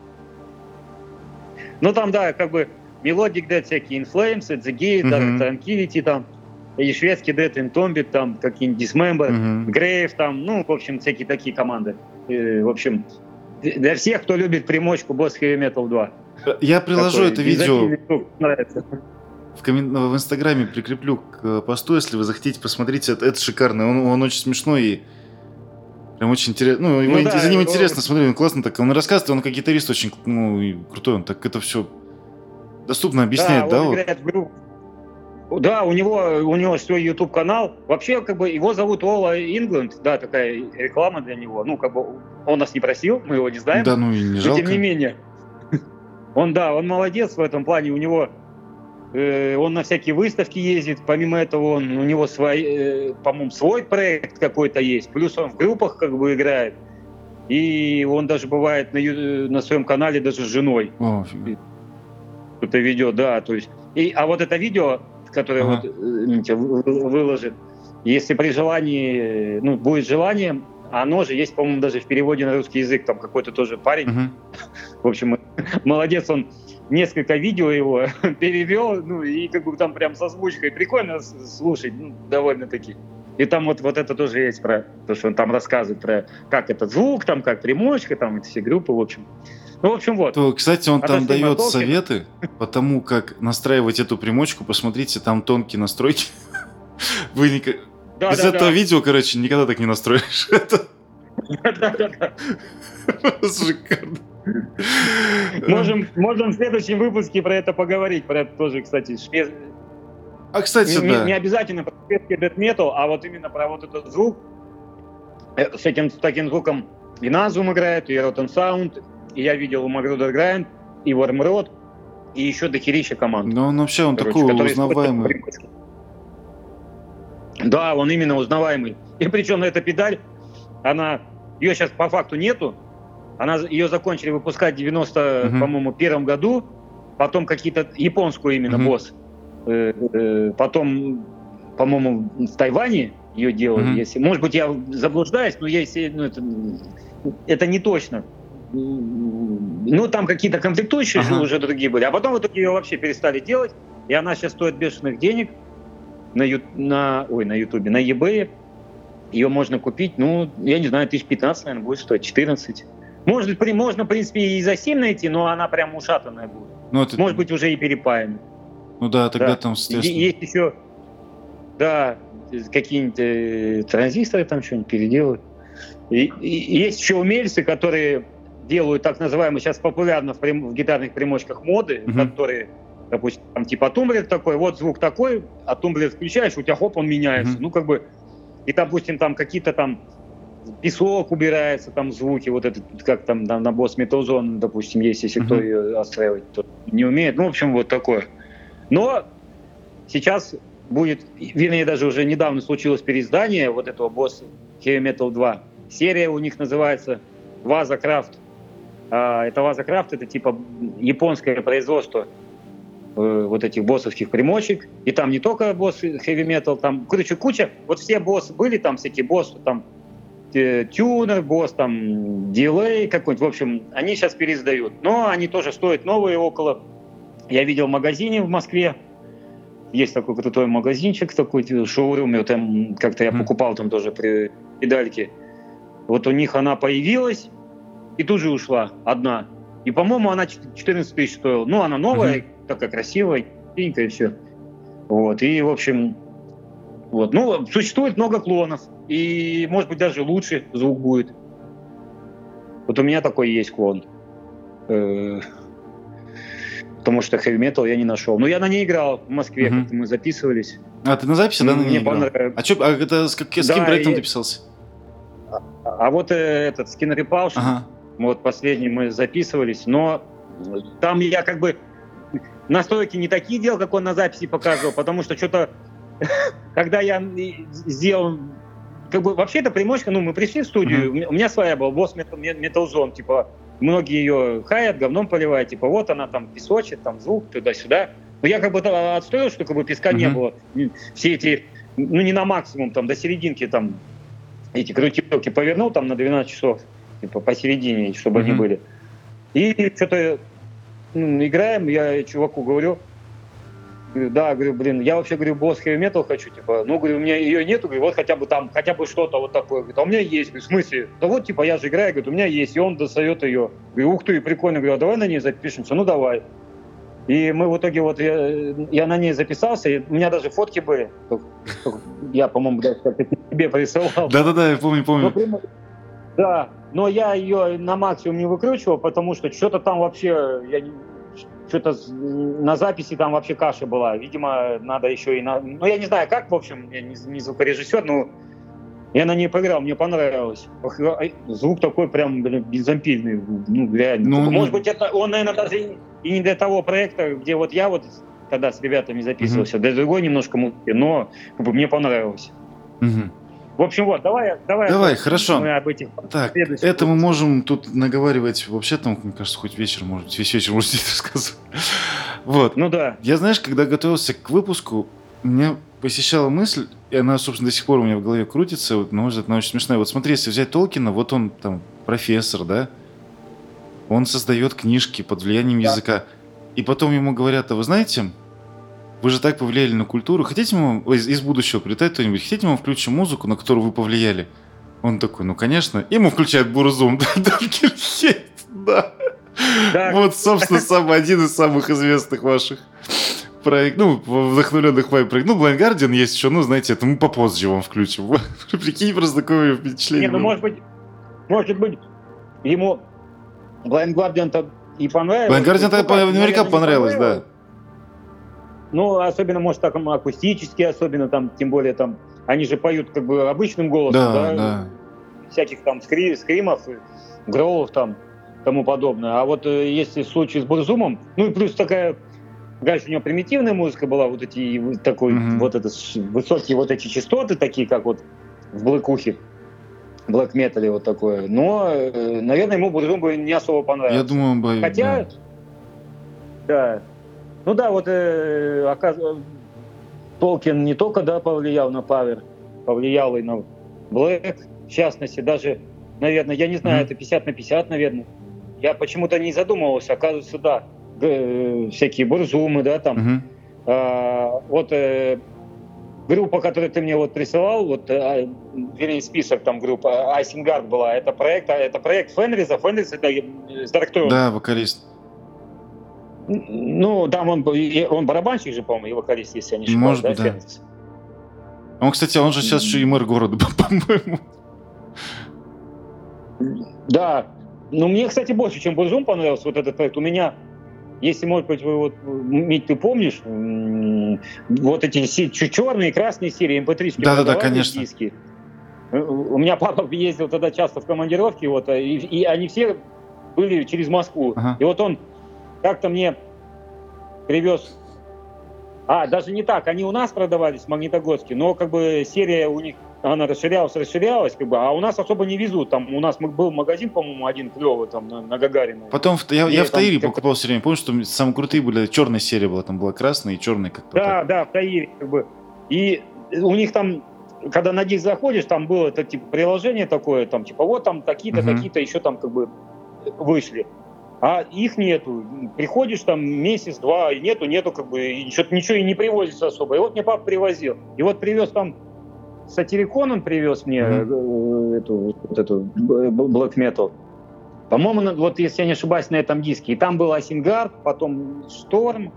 ну там, да, как бы мелодик дэт всякие In Flames, The Gate. Dark Tranquility там, и шведский In Tombit, там, какие-нибудь Dismember, Мгм. Грейв там, ну, в общем, всякие такие команды. Э, В общем, для всех, кто любит примочку Boss Heavy Metal 2. Я приложу Такой это видео нравится. в, коммен- в инстаграме, прикреплю к э, посту, если вы захотите посмотреть. Это, это шикарно. Он, он очень смешной и прям очень интересно. Ну, его Ну ин- да, за ним его- интересно смотреть, он классно так. Он рассказывает, он как гитарист очень ну, и крутой. Он так это все доступно объясняет, да? он вот? играет в группе. Да, у него, у него свой YouTube канал. Вообще, как бы, его зовут Ола England, да, такая реклама для него. Ну, как бы, он нас не просил, мы его не знаем. Да, ну и не но жалко. тем не менее. (laughs) Он, да, он молодец в этом плане. У него, э, он на всякие выставки ездит. Помимо этого, он, у него свой, э, по-моему, свой проект какой-то есть. Плюс он в группах как бы играет. И он даже бывает на, ю- на своем канале даже с женой О, кто-то ведет, да, то есть. И, а вот это видео, которое Ага. вот э, выложит, если при желании, ну, будет желание, оно же есть, по-моему, даже в переводе на русский язык, там какой-то тоже парень, Мгм. (laughs) в общем, (laughs) молодец, он несколько видео его (laughs) перевел, ну, и как бы там прям со озвучкой прикольно слушать, ну, довольно-таки. И там вот, вот это тоже есть про то, что он там рассказывает про как этот звук, там как примочка, там эти все группы, в общем. Ну, в общем, вот. То, кстати, он там Отошли дает мотолки. советы по тому, как настраивать эту примочку. Посмотрите, там тонкие настройки. (laughs) Вы никак- Да, Без да, этого да. видео, короче, никогда так не настроишь. (laughs) Это Да-да-да. шикарно. Можем, можем в следующем выпуске про это поговорить. Про это тоже, кстати, швед... А, кстати, не, не- не да. обязательно про шведский дэт метал, а вот именно про вот этот звук. Э, С этим с таким звуком и Назум играет, и Rotten Sound, и я видел у Magruder Grind, и Wormrod, и еще дохерища команд. Но он вообще, он короче, такой узнаваемый. Да, он именно узнаваемый. И причем эта педаль, она, ее сейчас по факту нету, она, ее закончили выпускать в 90, Мгм. по-моему, первом году, потом какие-то, японскую именно, Мгм. босс, Э, э, потом, по-моему, в Тайване ее делали, Мгм. если, может быть, я заблуждаюсь, но если, ну, это, это не точно. Ну, там какие-то комплектующие Ага. уже другие были, а потом в итоге ее вообще перестали делать, и она сейчас стоит бешеных денег на, ю- на, ой, на Ютубе, на eBay. Ее можно купить, ну, я не знаю, тысяч 15, наверное, будет стоить, 14. Может, при, можно, в принципе, и за 7 найти, но она прям ушатанная будет. Ну, это- Может быть, уже и перепаянная. Ну да, тогда да. там, естественно. Есть еще, да, какие-нибудь э, транзисторы там что-нибудь переделают. И, и есть еще умельцы, которые делают так называемые, сейчас популярно в, прям- в гитарных примочках моды, Мгм. которые, допустим, там типа тумблер такой, вот звук такой, а тумблер включаешь, у тебя хоп, он меняется. Мгм. Ну, как бы, и, допустим, там какие-то там песок убирается, там звуки, вот этот, как там на, на босс Zone, допустим, есть, если кто Мгм. ее отстраивать, то не умеет. Ну, в общем, вот такое. Но сейчас будет, вернее, даже уже недавно случилось переиздание вот этого босса Heavy Metal 2. Серия у них называется Ваза Крафт. А, это Ваза Крафт, это типа японское производство э, вот этих боссовских примочек. И там не только боссы Heavy Metal, там, короче, куча. Вот все боссы были, там всякие боссы, там э, тюнер, босс, там, дилей какой-нибудь. В общем, они сейчас переиздают. Но они тоже стоят новые около я видел в магазине в Москве. Есть такой крутой магазинчик, такой шоурум. И вот там как-то я покупал там тоже при педальке. Вот у них она появилась и тут же ушла одна. И, по-моему, она 14 тысяч стоила. Ну, она новая, такая красивая, и все. Вот, и, в общем, вот. Ну, существует много клонов. И, может быть, даже лучше звук будет. Вот у меня такой есть клон. Э, Потому что heavy metal я не нашел. Но я на ней играл в Москве, как мы записывались. А, ты на записи, да, на Мне ней играл? понравилось. А, чё, а это с, как- с Да, каким проектом я- ты писался? А вот э, этот Skin Repulsion, Ага. Вот последний мы записывались, но там я как бы настройки не такие делал, как он на записи показывал, потому что что-то, когда я сделал, как бы вообще это примочка, ну мы пришли в студию, Мгм. у меня- своя была, босс Zone, типа многие ее хаят, говном поливают, типа вот она там песочит, там звук туда-сюда. Ну, я как бы отстроил, что как бы песка uh-huh. не было. Все эти, ну, не на максимум, там, до серединки, там, эти крутилки повернул, там, на 12 часов, типа, посередине, чтобы uh-huh. они были. И что-то ну, играем, я чуваку говорю, Говорю, да, говорю, блин, я вообще, говорю, босс heavy metal хочу, типа, ну, говорю, у меня ее нету, говорю, вот хотя бы там, хотя бы что-то вот такое. Говорит, а у меня есть, говорю, в смысле? Да вот, типа, я же играю, говорит, у меня есть, и он достает ее. Говорю, ух ты, прикольно, говорю, а давай на ней запишемся, ну, давай. И мы в итоге, вот, я, я на ней записался, и у меня даже фотки были. Я, по-моему, даже тебе присылал. Да-да-да, я помню, помню. Да, но я ее на максимум не выкручивал, потому что что-то там вообще, я что-то на записи там вообще каша была. Видимо, надо еще и на... Ну, я не знаю, как, в общем, я не, не звукорежиссер, но я на ней поиграл, мне понравилось. Звук такой прям, блин, безампильный, ну, реально. Ну, Может ну... быть, это он, наверное, даже и не для того проекта, где вот я вот тогда с ребятами записывался, mm-hmm. для другой немножко музыки, но как бы, мне понравилось. Mm-hmm. В общем, вот, давай, давай. Давай, хорошо. Мы об этих так, это мы можем тут наговаривать вообще там, мне кажется, хоть вечер, может весь вечер может здесь рассказывать. Вот. Ну да. Я, знаешь, когда готовился к выпуску, меня посещала мысль, и она, собственно, до сих пор у меня в голове крутится, вот, на мой взгляд, она очень смешная. Вот смотри, если взять Толкина, вот он там профессор, да, он создает книжки под влиянием да. языка, и потом ему говорят, а вы знаете, вы же так повлияли на культуру. Хотите мы из, из будущего прилетать кто-нибудь? Хотите мы включим музыку, на которую вы повлияли? Он такой, ну, конечно. И ему включает Бурзум. (laughs) Да. Да. Вот, собственно, сам один из самых известных ваших проект, ну, вдохновленных вами проектов. Ну, Blind Guardian есть еще, ну, знаете, это мы попозже вам включим. (laughs) Прикинь, просто такое впечатление. Не, ну, может быть, может быть, ему Blind Guardian-то и понравилось. Blind Guardian-то наверняка понравилось, да. Ну, особенно, может, так акустически, особенно там, тем более там, они же поют как бы обычным голосом, да, да, да. всяких там скри скримов, гроулов там, тому подобное. А вот э, если случай с Бурзумом, ну и плюс такая, дальше у него примитивная музыка была, вот эти, такой, mm-hmm. вот это, высокие вот эти частоты, такие, как вот в блэкухе, блэк метале вот такое. Но, э, наверное, ему Бурзум бы не особо понравился. Я думаю, он бы... Хотя, да, да ну да, вот э, оказ... Толкин не только да, повлиял на Павер, повлиял и на Блэк, в частности, даже, наверное, я не знаю, mm-hmm. это 50 на 50, наверное. Я почему-то не задумывался, оказывается, да, э, всякие бурзумы, да, там. Mm-hmm. А, вот э, группа, которую ты мне вот присылал, вот, э, вернее, список там группа Айсингард была, это проект, это проект Фенриза, Фенриз это э, с Да, вокалист. Ну, там он, он барабанщик же, по-моему, и вокалист, если я не ошибаюсь, Может, да, да. Он, кстати, он же сейчас еще и мэр города, (laughs) по-моему. Да. Ну, мне, кстати, больше, чем Буржум понравился вот этот проект. У меня, если, может быть, вы вот, Мить, ты помнишь, вот эти черные и красные серии, mp3 Да-да-да, конечно. Диски. У меня папа (laughs) ездил тогда часто в командировки, вот, и, и они все были через Москву. Ага. И вот он как-то мне привез... А, даже не так, они у нас продавались в Магнитогорске, но как бы серия у них, она расширялась, расширялась, как бы, а у нас особо не везут. Там у нас был магазин, по-моему, один клевый там на, на Гагарина. Потом я, я в Таире покупал все время, помню, что самые крутые были, черная серия была, там была красная и черная как-то. Да, так. да, в Таире, как бы. И у них там когда на диск заходишь, там было это типа приложение такое, там типа вот там такие-то, uh-huh. такие-то еще там как бы вышли а их нету. Приходишь там месяц-два, и нету, нету, как бы, и что-то ничего и не привозится особо. И вот мне папа привозил. И вот привез там сатирикон он привез мне mm-hmm. эту, вот эту black metal. По-моему, вот если я не ошибаюсь, на этом диске. И там был Асингард, потом Шторм,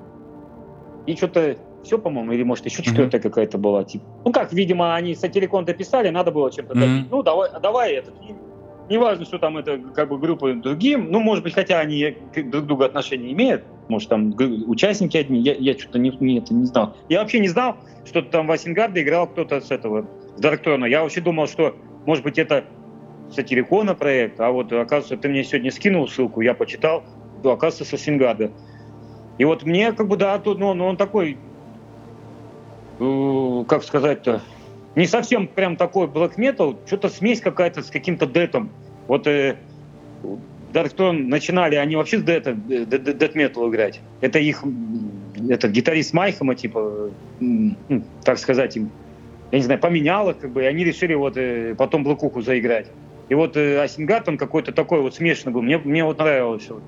и что-то все, по-моему, или может еще четвертая mm-hmm. какая-то была. Типа. Ну как, видимо, они сатирикон дописали, надо было чем-то mm-hmm. добить. Ну давай, давай этот неважно, что там это как бы группа другим, ну, может быть, хотя они друг к другу отношения имеют, может, там участники одни, я, я что-то не, не, это не знал. Я вообще не знал, что там в Асенгарде играл кто-то с этого, с Дарктрона. Я вообще думал, что, может быть, это Сатирикона проект, а вот, оказывается, ты мне сегодня скинул ссылку, я почитал, то, оказывается, с Асенгарда. И вот мне, как бы, да, тут, ну он такой, э, как сказать-то, не совсем прям такой black metal, что-то смесь какая-то с каким-то дэтом. Вот э, Darkthrone начинали они вообще с дэта, death metal играть. Это их этот гитарист Майхама, типа, ну, так сказать, им, я не знаю, поменял их, как бы, и они решили вот э, потом Блэкуху заиграть. И вот э, Асингат, он какой-то такой вот смешанный был. Мне, мне вот нравилось. Вот.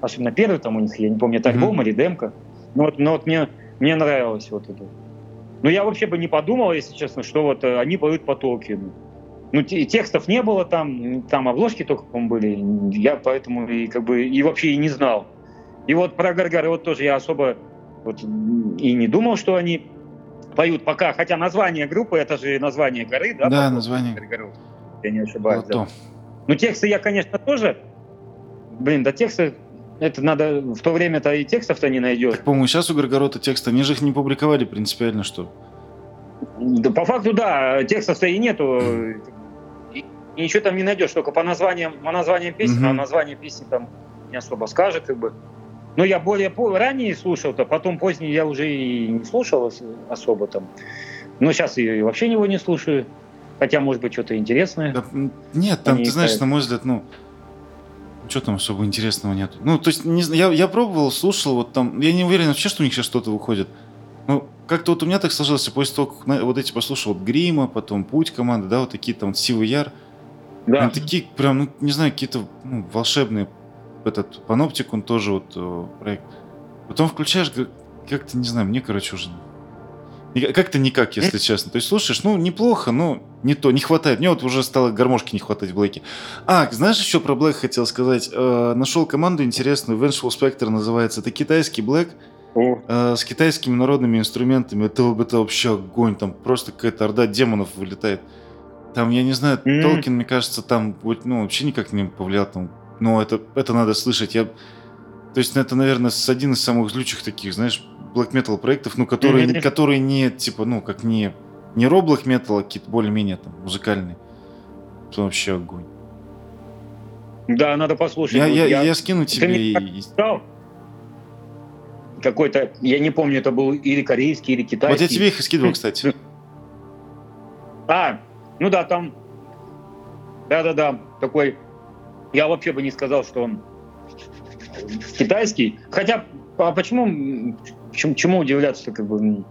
Особенно первый там у них, я не помню, это альбом mm-hmm. или демка. Но вот, но вот мне, мне нравилось вот это. Но я вообще бы не подумал, если честно, что вот э, они поют по Толкину. Ну, текстов не было там, там обложки только, по были. Я поэтому и как бы и вообще и не знал. И вот про Гаргары вот тоже я особо вот и не думал, что они поют пока. Хотя название группы это же название горы, да? Да, название. Гаргару, я не ошибаюсь. Вот да. Ну, тексты я, конечно, тоже. Блин, да тексты это надо в то время-то и текстов-то не найдешь. Так, по-моему, сейчас у Горгорота тексты, они же их не публиковали принципиально, что? Да, по факту, да, текстов-то и нету. И, и ничего там не найдешь, только по названиям, по названиям песен, угу. а название песни там не особо скажет, как бы. Но я более ранее слушал-то, потом позднее я уже и не слушал особо там. Но сейчас я вообще него не слушаю. Хотя, может быть, что-то интересное. Да, нет, там, ты знаешь, на мой взгляд, ну, что там особо интересного нет? Ну, то есть, не, я, я пробовал, слушал, вот там, я не уверен вообще, что у них сейчас что-то выходит. Ну, как-то вот у меня так сложилось, после того, как вот эти послушал, вот Грима, потом Путь команды, да, вот такие там вот Яр. Да. Они такие прям, ну, не знаю, какие-то ну, волшебные. Этот Паноптикун тоже вот э, проект. Потом включаешь, как-то, не знаю, мне, короче, уже как-то никак, если честно. То есть слушаешь, ну, неплохо, но не то, не хватает. Мне вот уже стало гармошки не хватать в Блэке. А, знаешь, еще про Блэк хотел сказать. Э, нашел команду интересную, Vengeful Spectre называется. Это китайский Блэк э, с китайскими народными инструментами. Это, это вообще огонь. Там просто какая-то орда демонов вылетает. Там, я не знаю, mm-hmm. Толкин, мне кажется, там ну, вообще никак не повлиял. Там, но это, это надо слышать. Я... То есть это, наверное, один из самых злючих таких, знаешь, black metal проектов, ну, которые, mm-hmm. которые не, типа, ну, как не, не ро black metal, а какие-то более-менее там музыкальные. Это вообще огонь. Да, надо послушать. Я, я, я, я скину тебе. И... Какой-то, я не помню, это был или корейский, или китайский. Вот я тебе их скидывал, кстати. (laughs) А, ну да, там, да-да-да, такой, я вообще бы не сказал, что он китайский. Хотя, а почему чему, чему удивляться, как бы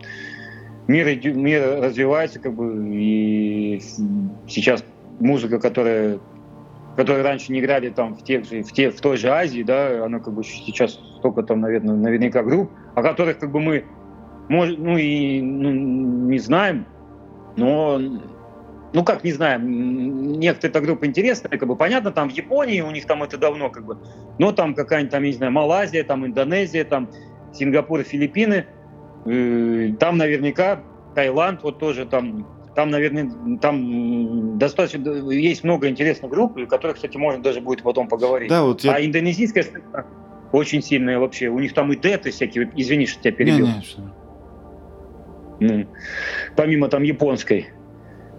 мир, мир развивается, как бы, и сейчас музыка, которая которые раньше не играли там в тех же в, те, в той же Азии, да, она как бы сейчас столько там, наверное, наверняка групп, о которых как бы мы может, ну и ну, не знаем, но ну как не знаем, некоторые эта группа интересная, как бы понятно, там в Японии у них там это давно как бы, но там какая-нибудь там, я не знаю, Малайзия, там Индонезия, там Сингапур, Филиппины, э, там наверняка Таиланд, вот тоже там, там, наверное, там достаточно, есть много интересных групп, о которых, кстати, можно даже будет потом поговорить. Да, вот я... А индонезийская очень сильная вообще, у них там и деты всякие, извини, что тебя перебил. Не, не, что... Ну, помимо там японской.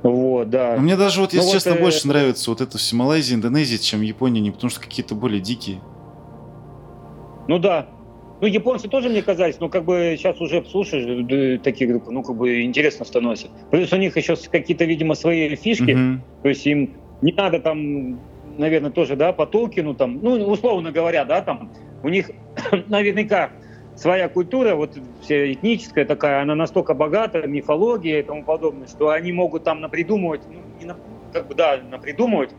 Вот, да. Но мне даже вот, если ну, честно, вот, больше э... нравится вот это все Малайзия, Индонезия, чем Япония, не потому что какие-то более дикие. Ну да, ну, японцы тоже мне казались, но как бы сейчас уже слушаешь таких групп, ну, как бы интересно становится. Плюс у них еще какие-то, видимо, свои фишки, mm-hmm. то есть им не надо там, наверное, тоже, да, по Толкину там, ну, условно говоря, да, там, у них (coughs) наверняка своя культура, вот вся этническая такая, она настолько богата, мифология и тому подобное, что они могут там напридумывать, ну, не на, как бы, да, напридумывать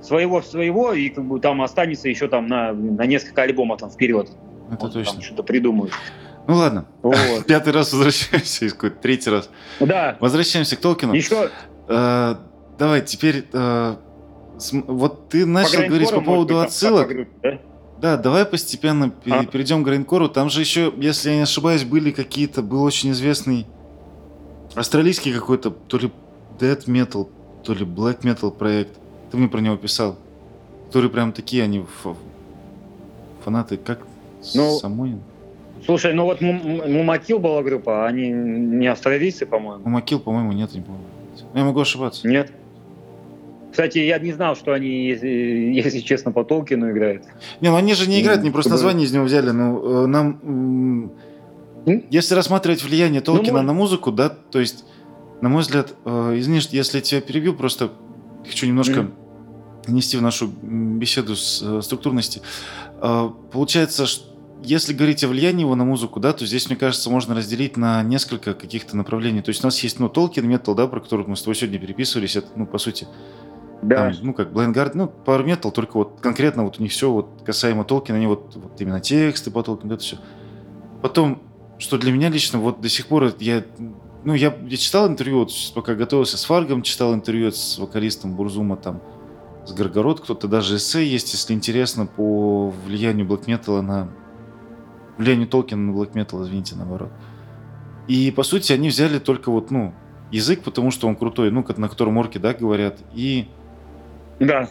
своего своего, и как бы там останется еще там на, на несколько альбомов там вперед. Это вот точно. что-то придумают. Ну ладно. Вот. (laughs) Пятый раз возвращаемся, какой-то третий раз. Да. Возвращаемся к Толкину. Еще. Э, давай, теперь. Э, вот ты начал по говорить по поводу отсылок. да? да, давай постепенно а? перейдем к Грейнкору. Там же еще, если я не ошибаюсь, были какие-то, был очень известный австралийский какой-то, то ли Dead Metal, то ли Black Metal проект. Ты мне про него писал. Которые прям такие, они фанаты. Как ну, Самонин? Слушай, ну вот Мумакил была группа, а они не австралийцы, по-моему. Мумакил, по-моему, нет, не помню. Я могу ошибаться. Нет. Кстати, я не знал, что они, если, если честно, по Толкину играют. Не, ну они же не играют, они просто название из него взяли. Ну, э, нам... Если рассматривать влияние ну, Толкина ну, на музыку, да, то есть, на мой взгляд, э, извини, если я тебя перебью, просто хочу немножко mm-hmm. нести в нашу беседу с э, структурности. Э, получается, если говорить о влиянии его на музыку, да, то здесь, мне кажется, можно разделить на несколько каких-то направлений. То есть у нас есть, ну, Толкин метал, да, про который мы с тобой сегодня переписывались, это, ну, по сути, Да. там, ну, как Blind ну, Power Metal, только вот конкретно вот у них все вот касаемо Толкина, они вот, вот именно тексты по Толкину, это все. Потом, что для меня лично, вот до сих пор я, ну, я, я читал интервью, вот, пока готовился с Фаргом, читал интервью с вокалистом Бурзума, там, с Горгород, кто-то даже эссе есть, если интересно, по влиянию Black Metal на... Влиянию Толкина на Black Metal, извините, наоборот. И, по сути, они взяли только вот, ну, язык, потому что он крутой, ну, как- на котором орки, да, говорят, и Да.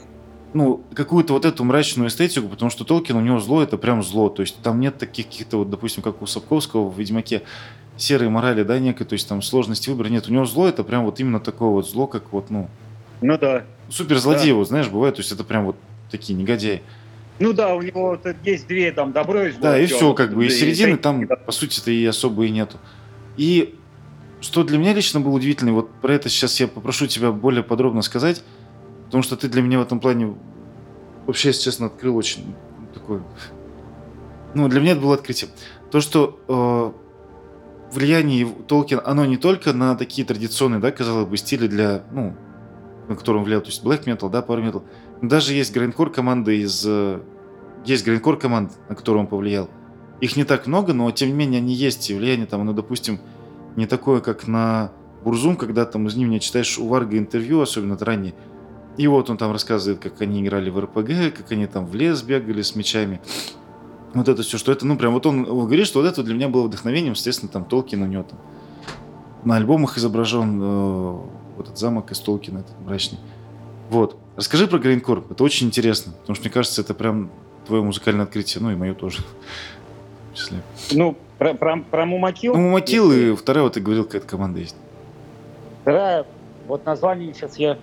ну, какую-то вот эту мрачную эстетику, потому что Толкин, у него зло, это прям зло. То есть там нет таких каких-то, вот, допустим, как у Сапковского в «Ведьмаке», серой морали, да, некой, то есть там сложности выбора нет. У него зло, это прям вот именно такое вот зло, как вот, ну, Ну да. суперзлодеи, Да. вот, знаешь, бывает, то есть это прям вот такие негодяи. Ну да, у него есть две там добро и зло. Да, и все, как бы, и середины там, по сути-то, и особо и нету. И что для меня лично было удивительно, вот про это сейчас я попрошу тебя более подробно сказать, потому что ты для меня в этом плане вообще, если честно, открыл очень такое... Ну, для меня это было открытие. То, что э, влияние Толкина, оно не только на такие традиционные, да, казалось бы, стили для, ну, на котором влиял, то есть black metal, да, power metal. Даже есть грайндкор команда из... э, Есть грайндкор команд, на которую он повлиял. Их не так много, но тем не менее они есть. И влияние там, ну, допустим, не такое, как на Бурзум, когда там из ним читаешь у Варга интервью, особенно ранее. И вот он там рассказывает, как они играли в РПГ, как они там в лес бегали с мечами. Вот это все, что это, ну, прям вот он говорит, что вот это для меня было вдохновением, естественно, там Толкин у него там на альбомах изображен э, вот этот замок из Толкина, этот мрачный. Вот. Расскажи про Грейнкор, это очень интересно, потому что мне кажется, это прям твое музыкальное открытие, ну и мое тоже. В числе. Ну, про, про, про Мумакил. Ну, Мотил если- и вторая, вот ты говорил, какая-то команда есть. Вторая, вот название сейчас я...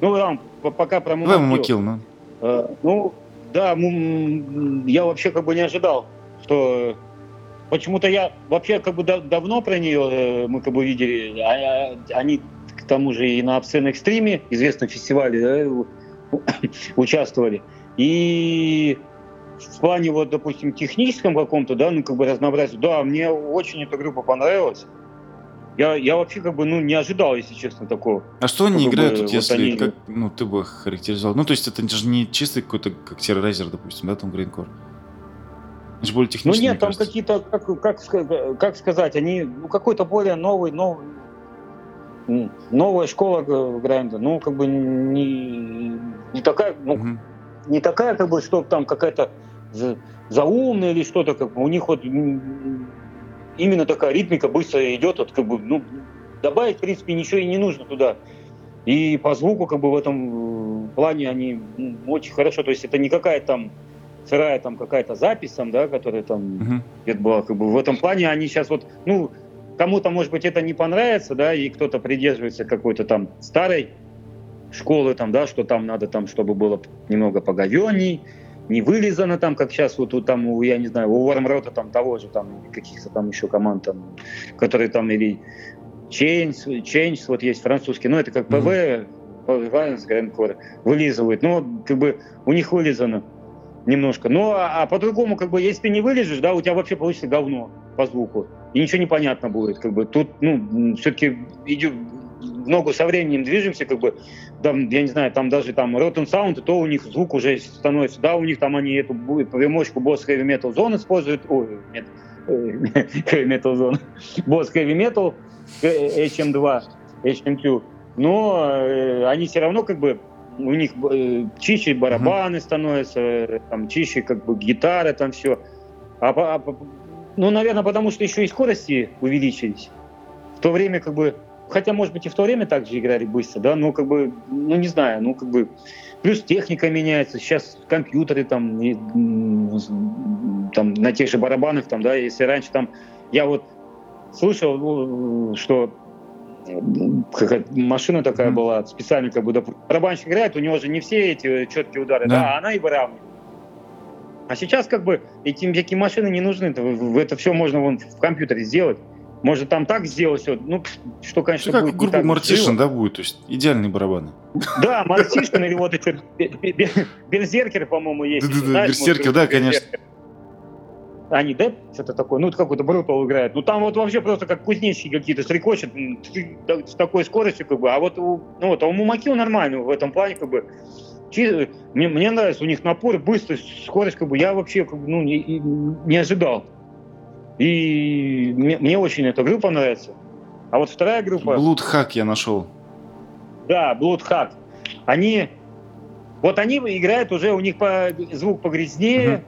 Ну, там, по- пока про Давай Мумакил. Мумакил, ну. Э, Ну, да, Мум- я вообще как бы не ожидал, что... Почему-то я вообще как бы да- давно про нее э, мы как бы видели. А- а- Они тому же и на Обсцен Экстриме, известном фестивале, да, у- (coughs) участвовали. И в плане вот, допустим, техническом каком-то, да, ну как бы разнообразия, да, мне очень эта группа понравилась. Я, я вообще как бы, ну, не ожидал, если честно, такого. А что они Как бы, играют тут, вот если, они- как, ну, ты бы характеризовал? Ну, то есть это же не чистый какой-то, как террорайзер, допустим, да, там Грейнкор? Это же более Ну техничный, нет, мне там какие-то, как, как, как сказать, они, ну, какой-то более новый, новый, новая школа г- грайнда, ну, как бы не, не такая, ну, Мгм. не такая, как бы, что там какая-то за- заумная или что-то, как бы, у них вот именно такая ритмика быстро идет, вот, как бы, ну, добавить, в принципе, ничего и не нужно туда. И по звуку, как бы, в этом э, плане они м, очень хорошо, то есть это не какая-то там сырая там какая-то запись там, да, которая там Мгм. это было как бы в этом плане они сейчас вот, ну, кому-то, может быть, это не понравится, да, и кто-то придерживается какой-то там старой школы, там, да, что там надо, там, чтобы было немного поговенней, не вылизано там, как сейчас вот, у там, я не знаю, у Вармрота там того же, там, каких-то там еще команд, там, которые там, или Change, Change, вот есть французский, ну, это как. ПВ, Violence Grandcore, вылизывают, ну, как бы у них вылизано немножко. Ну, а, а по-другому, как бы, если ты не вылежишь, да, у тебя вообще получится говно по звуку. И ничего не понятно будет, как бы. Тут, ну, все-таки идем в ногу со временем движемся, как бы, там, я не знаю, там даже там Rotten Sound, то у них звук уже становится, да, у них там они эту примочку Boss Heavy Metal Zone используют, ой, нет, (laughs) Heavy Metal Zone, Boss Heavy Metal, э, HM2, HM2, но э, они все равно как бы у них э, чище барабаны становятся, э, там чище как бы гитары, там все. А, а ну, наверное, потому что еще и скорости увеличились. В то время как бы, хотя, может быть, и в то время также играли быстро, да, но как бы, ну, не знаю, ну, как бы, плюс техника меняется, сейчас компьютеры там, и, там на тех же барабанах, там, да, если раньше там, я вот слышал, ну, что машина такая Мгм. была, специально как бы, доп- барабанщик играет, у него же не все эти четкие удары, Да. да, а она и выравнивает. А сейчас как бы эти такие машины не нужны, это, это все можно вон в компьютере сделать. Может там так сделать все, ну, что, конечно, как будет не группы так Мартишин, да, будет, то есть идеальные барабаны. Да, Мартишин или вот еще Берзеркер, по-моему, есть. Да-да-да, да, конечно. они Dead, что-то такое, ну, какой-то Брутал играет. Ну, там вот вообще просто как кузнечики какие-то стрекочут с такой скоростью, как бы. А вот, ну, вот, а у Мумакио нормально в этом плане, как бы. Мне, мне нравится, у них напор, быстрость, скорость, как бы, я вообще, как бы, ну, не, не ожидал. И мне, мне очень эта группа нравится. А вот вторая группа... Blood я нашел. Да, Blood Они... Вот они играют уже, у них по, звук погрязнее,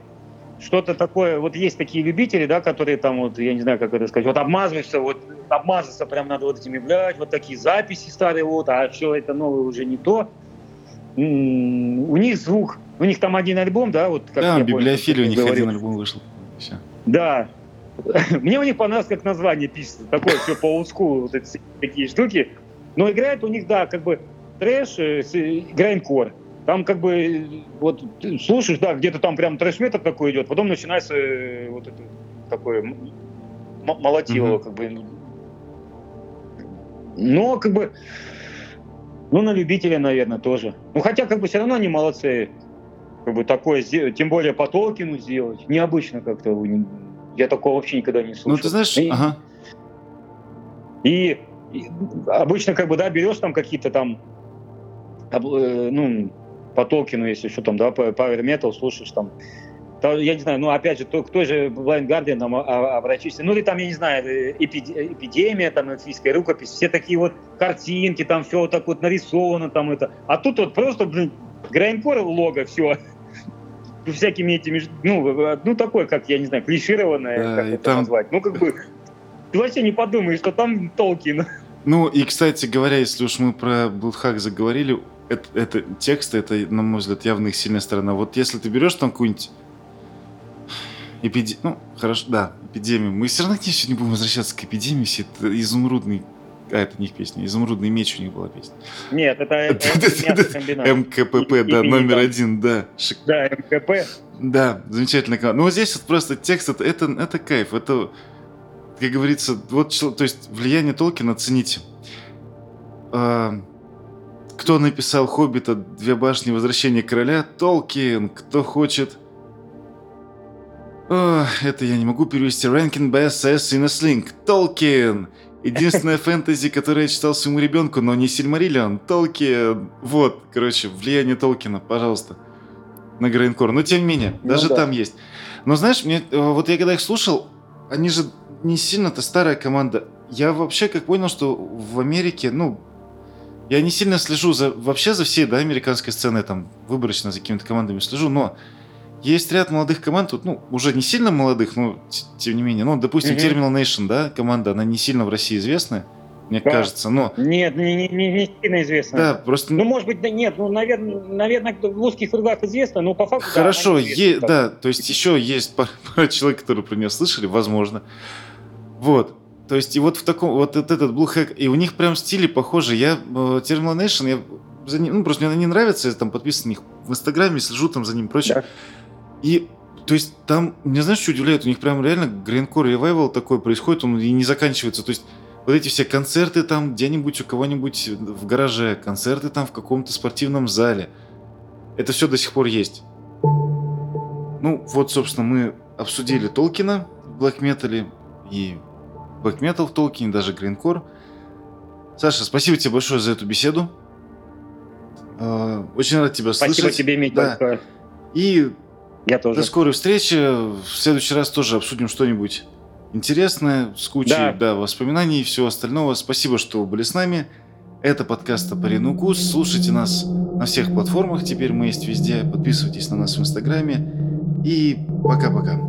что-то такое, вот есть такие любители, да, которые там, вот, я не знаю, как это сказать, вот обмазываешься, вот обмазаться прям надо вот этими, блядь, вот такие записи старые, вот, а все это новое уже не то. У них звук, у них там один альбом, да, вот как Да, библиофилия у них говорил. один альбом вышел. Все. Да. (laughs) Мне у них понравилось, как название пишется, такое все по олдскулу, вот эти такие штуки. Но играет у них, да, как бы трэш, э, грайндкор. Там как бы вот слушаешь, да, где-то там прям трэш-метр такой идет, потом начинается э, вот это такое молотилово, mm-hmm. как бы. Но как бы, ну на любителя, наверное, тоже. Ну хотя как бы все равно они молодцы, как бы такое сделать, тем более по Толкину сделать, необычно как-то. Я такого вообще никогда не слышал. Ну ты знаешь, и, ага. И, и обычно как бы да берешь там какие-то там э, ну по Толкину, если что там, да, Power Metal слушаешь там, я не знаю, ну, опять же, то, кто же Blind Guardian там обратишься, ну, или там, я не знаю, э, эпид, эпидемия, там, эльфийская рукопись, все такие вот картинки, там все вот так вот нарисовано, там это, а тут вот просто, блин, грайнкор лого, все, (laughs) всякими этими, ну, ну, такое, как, я не знаю, клишированное, да, как это там... назвать, ну, как бы, ты вообще не подумаешь, что там Толкин. Ну, и, кстати говоря, если уж мы про Блудхак заговорили, это, это тексты, это, на мой взгляд, явно их сильная сторона. Вот если ты берешь там какую-нибудь эпидемию, ну, хорошо, да, эпидемию. Мы все равно не будем возвращаться к эпидемии, это изумрудный а, это не их песня. Изумрудный меч у них была песня. Нет, это (laughs) МКПП, да, номер один, да. Да, МКП. Да, замечательная команда. Ну, вот здесь вот просто текст, это, это, это кайф. Это, как говорится, вот, то есть, влияние Толкина цените. Кто написал «Хоббита. Две башни. Возвращение короля»? Толкин. Кто хочет... О, это я не могу перевести. S in a Sling. Толкин. Единственная (laughs) фэнтези, которое я читал своему ребенку, но не Сильмариллион. Толкин. Вот, короче, влияние Толкина, пожалуйста. На Грейнкор. Но тем не менее, ну, даже да. там есть. Но знаешь, мне, э, вот я когда их слушал, они же не сильно-то старая команда. Я вообще как понял, что в Америке, ну, я не сильно слежу за вообще за всей да, американской сценой, там, выборочно за какими-то командами слежу, но есть ряд молодых команд, тут, ну, уже не сильно молодых, но тем не менее, ну, допустим. Terminal Nation, да, команда, она не сильно в России известная, мне да. кажется, но... Нет, не, не, не, сильно известна. Да, просто... Ну, может быть, да, нет, ну, наверное, наверное, в узких кругах известно, но по факту... Хорошо, да, е- да, то есть еще есть пара, (laughs) пара человек, которые про нее слышали, возможно. Вот. То есть, и вот в таком, вот этот Blue Hack, и у них прям стили похожи. Я, э, Terminal Nation, я за ним, ну, просто мне они нравятся, я там подписан на них в Инстаграме, слежу там за ним и прочее. Да. И, то есть, там, мне знаешь, что удивляет? У них прям реально Гринкор ревайвал такой происходит, он и не заканчивается. То есть, вот эти все концерты там где-нибудь у кого-нибудь в гараже, концерты там в каком-то спортивном зале. Это все до сих пор есть. Ну, вот, собственно, мы обсудили Толкина в Black Metal и Metal в Толкине, даже Гринкор. Саша, спасибо тебе большое за эту беседу. А, очень рад тебя спасибо слышать. Спасибо тебе, Митя. Да. И я тоже. до скорой встречи. В следующий раз тоже обсудим что-нибудь интересное, с кучей да. Да, воспоминаний и всего остального. Спасибо, что были с нами. Это подкаст «Топорин укус». Слушайте нас на всех платформах. Теперь мы есть везде. Подписывайтесь на нас в Инстаграме. И пока-пока.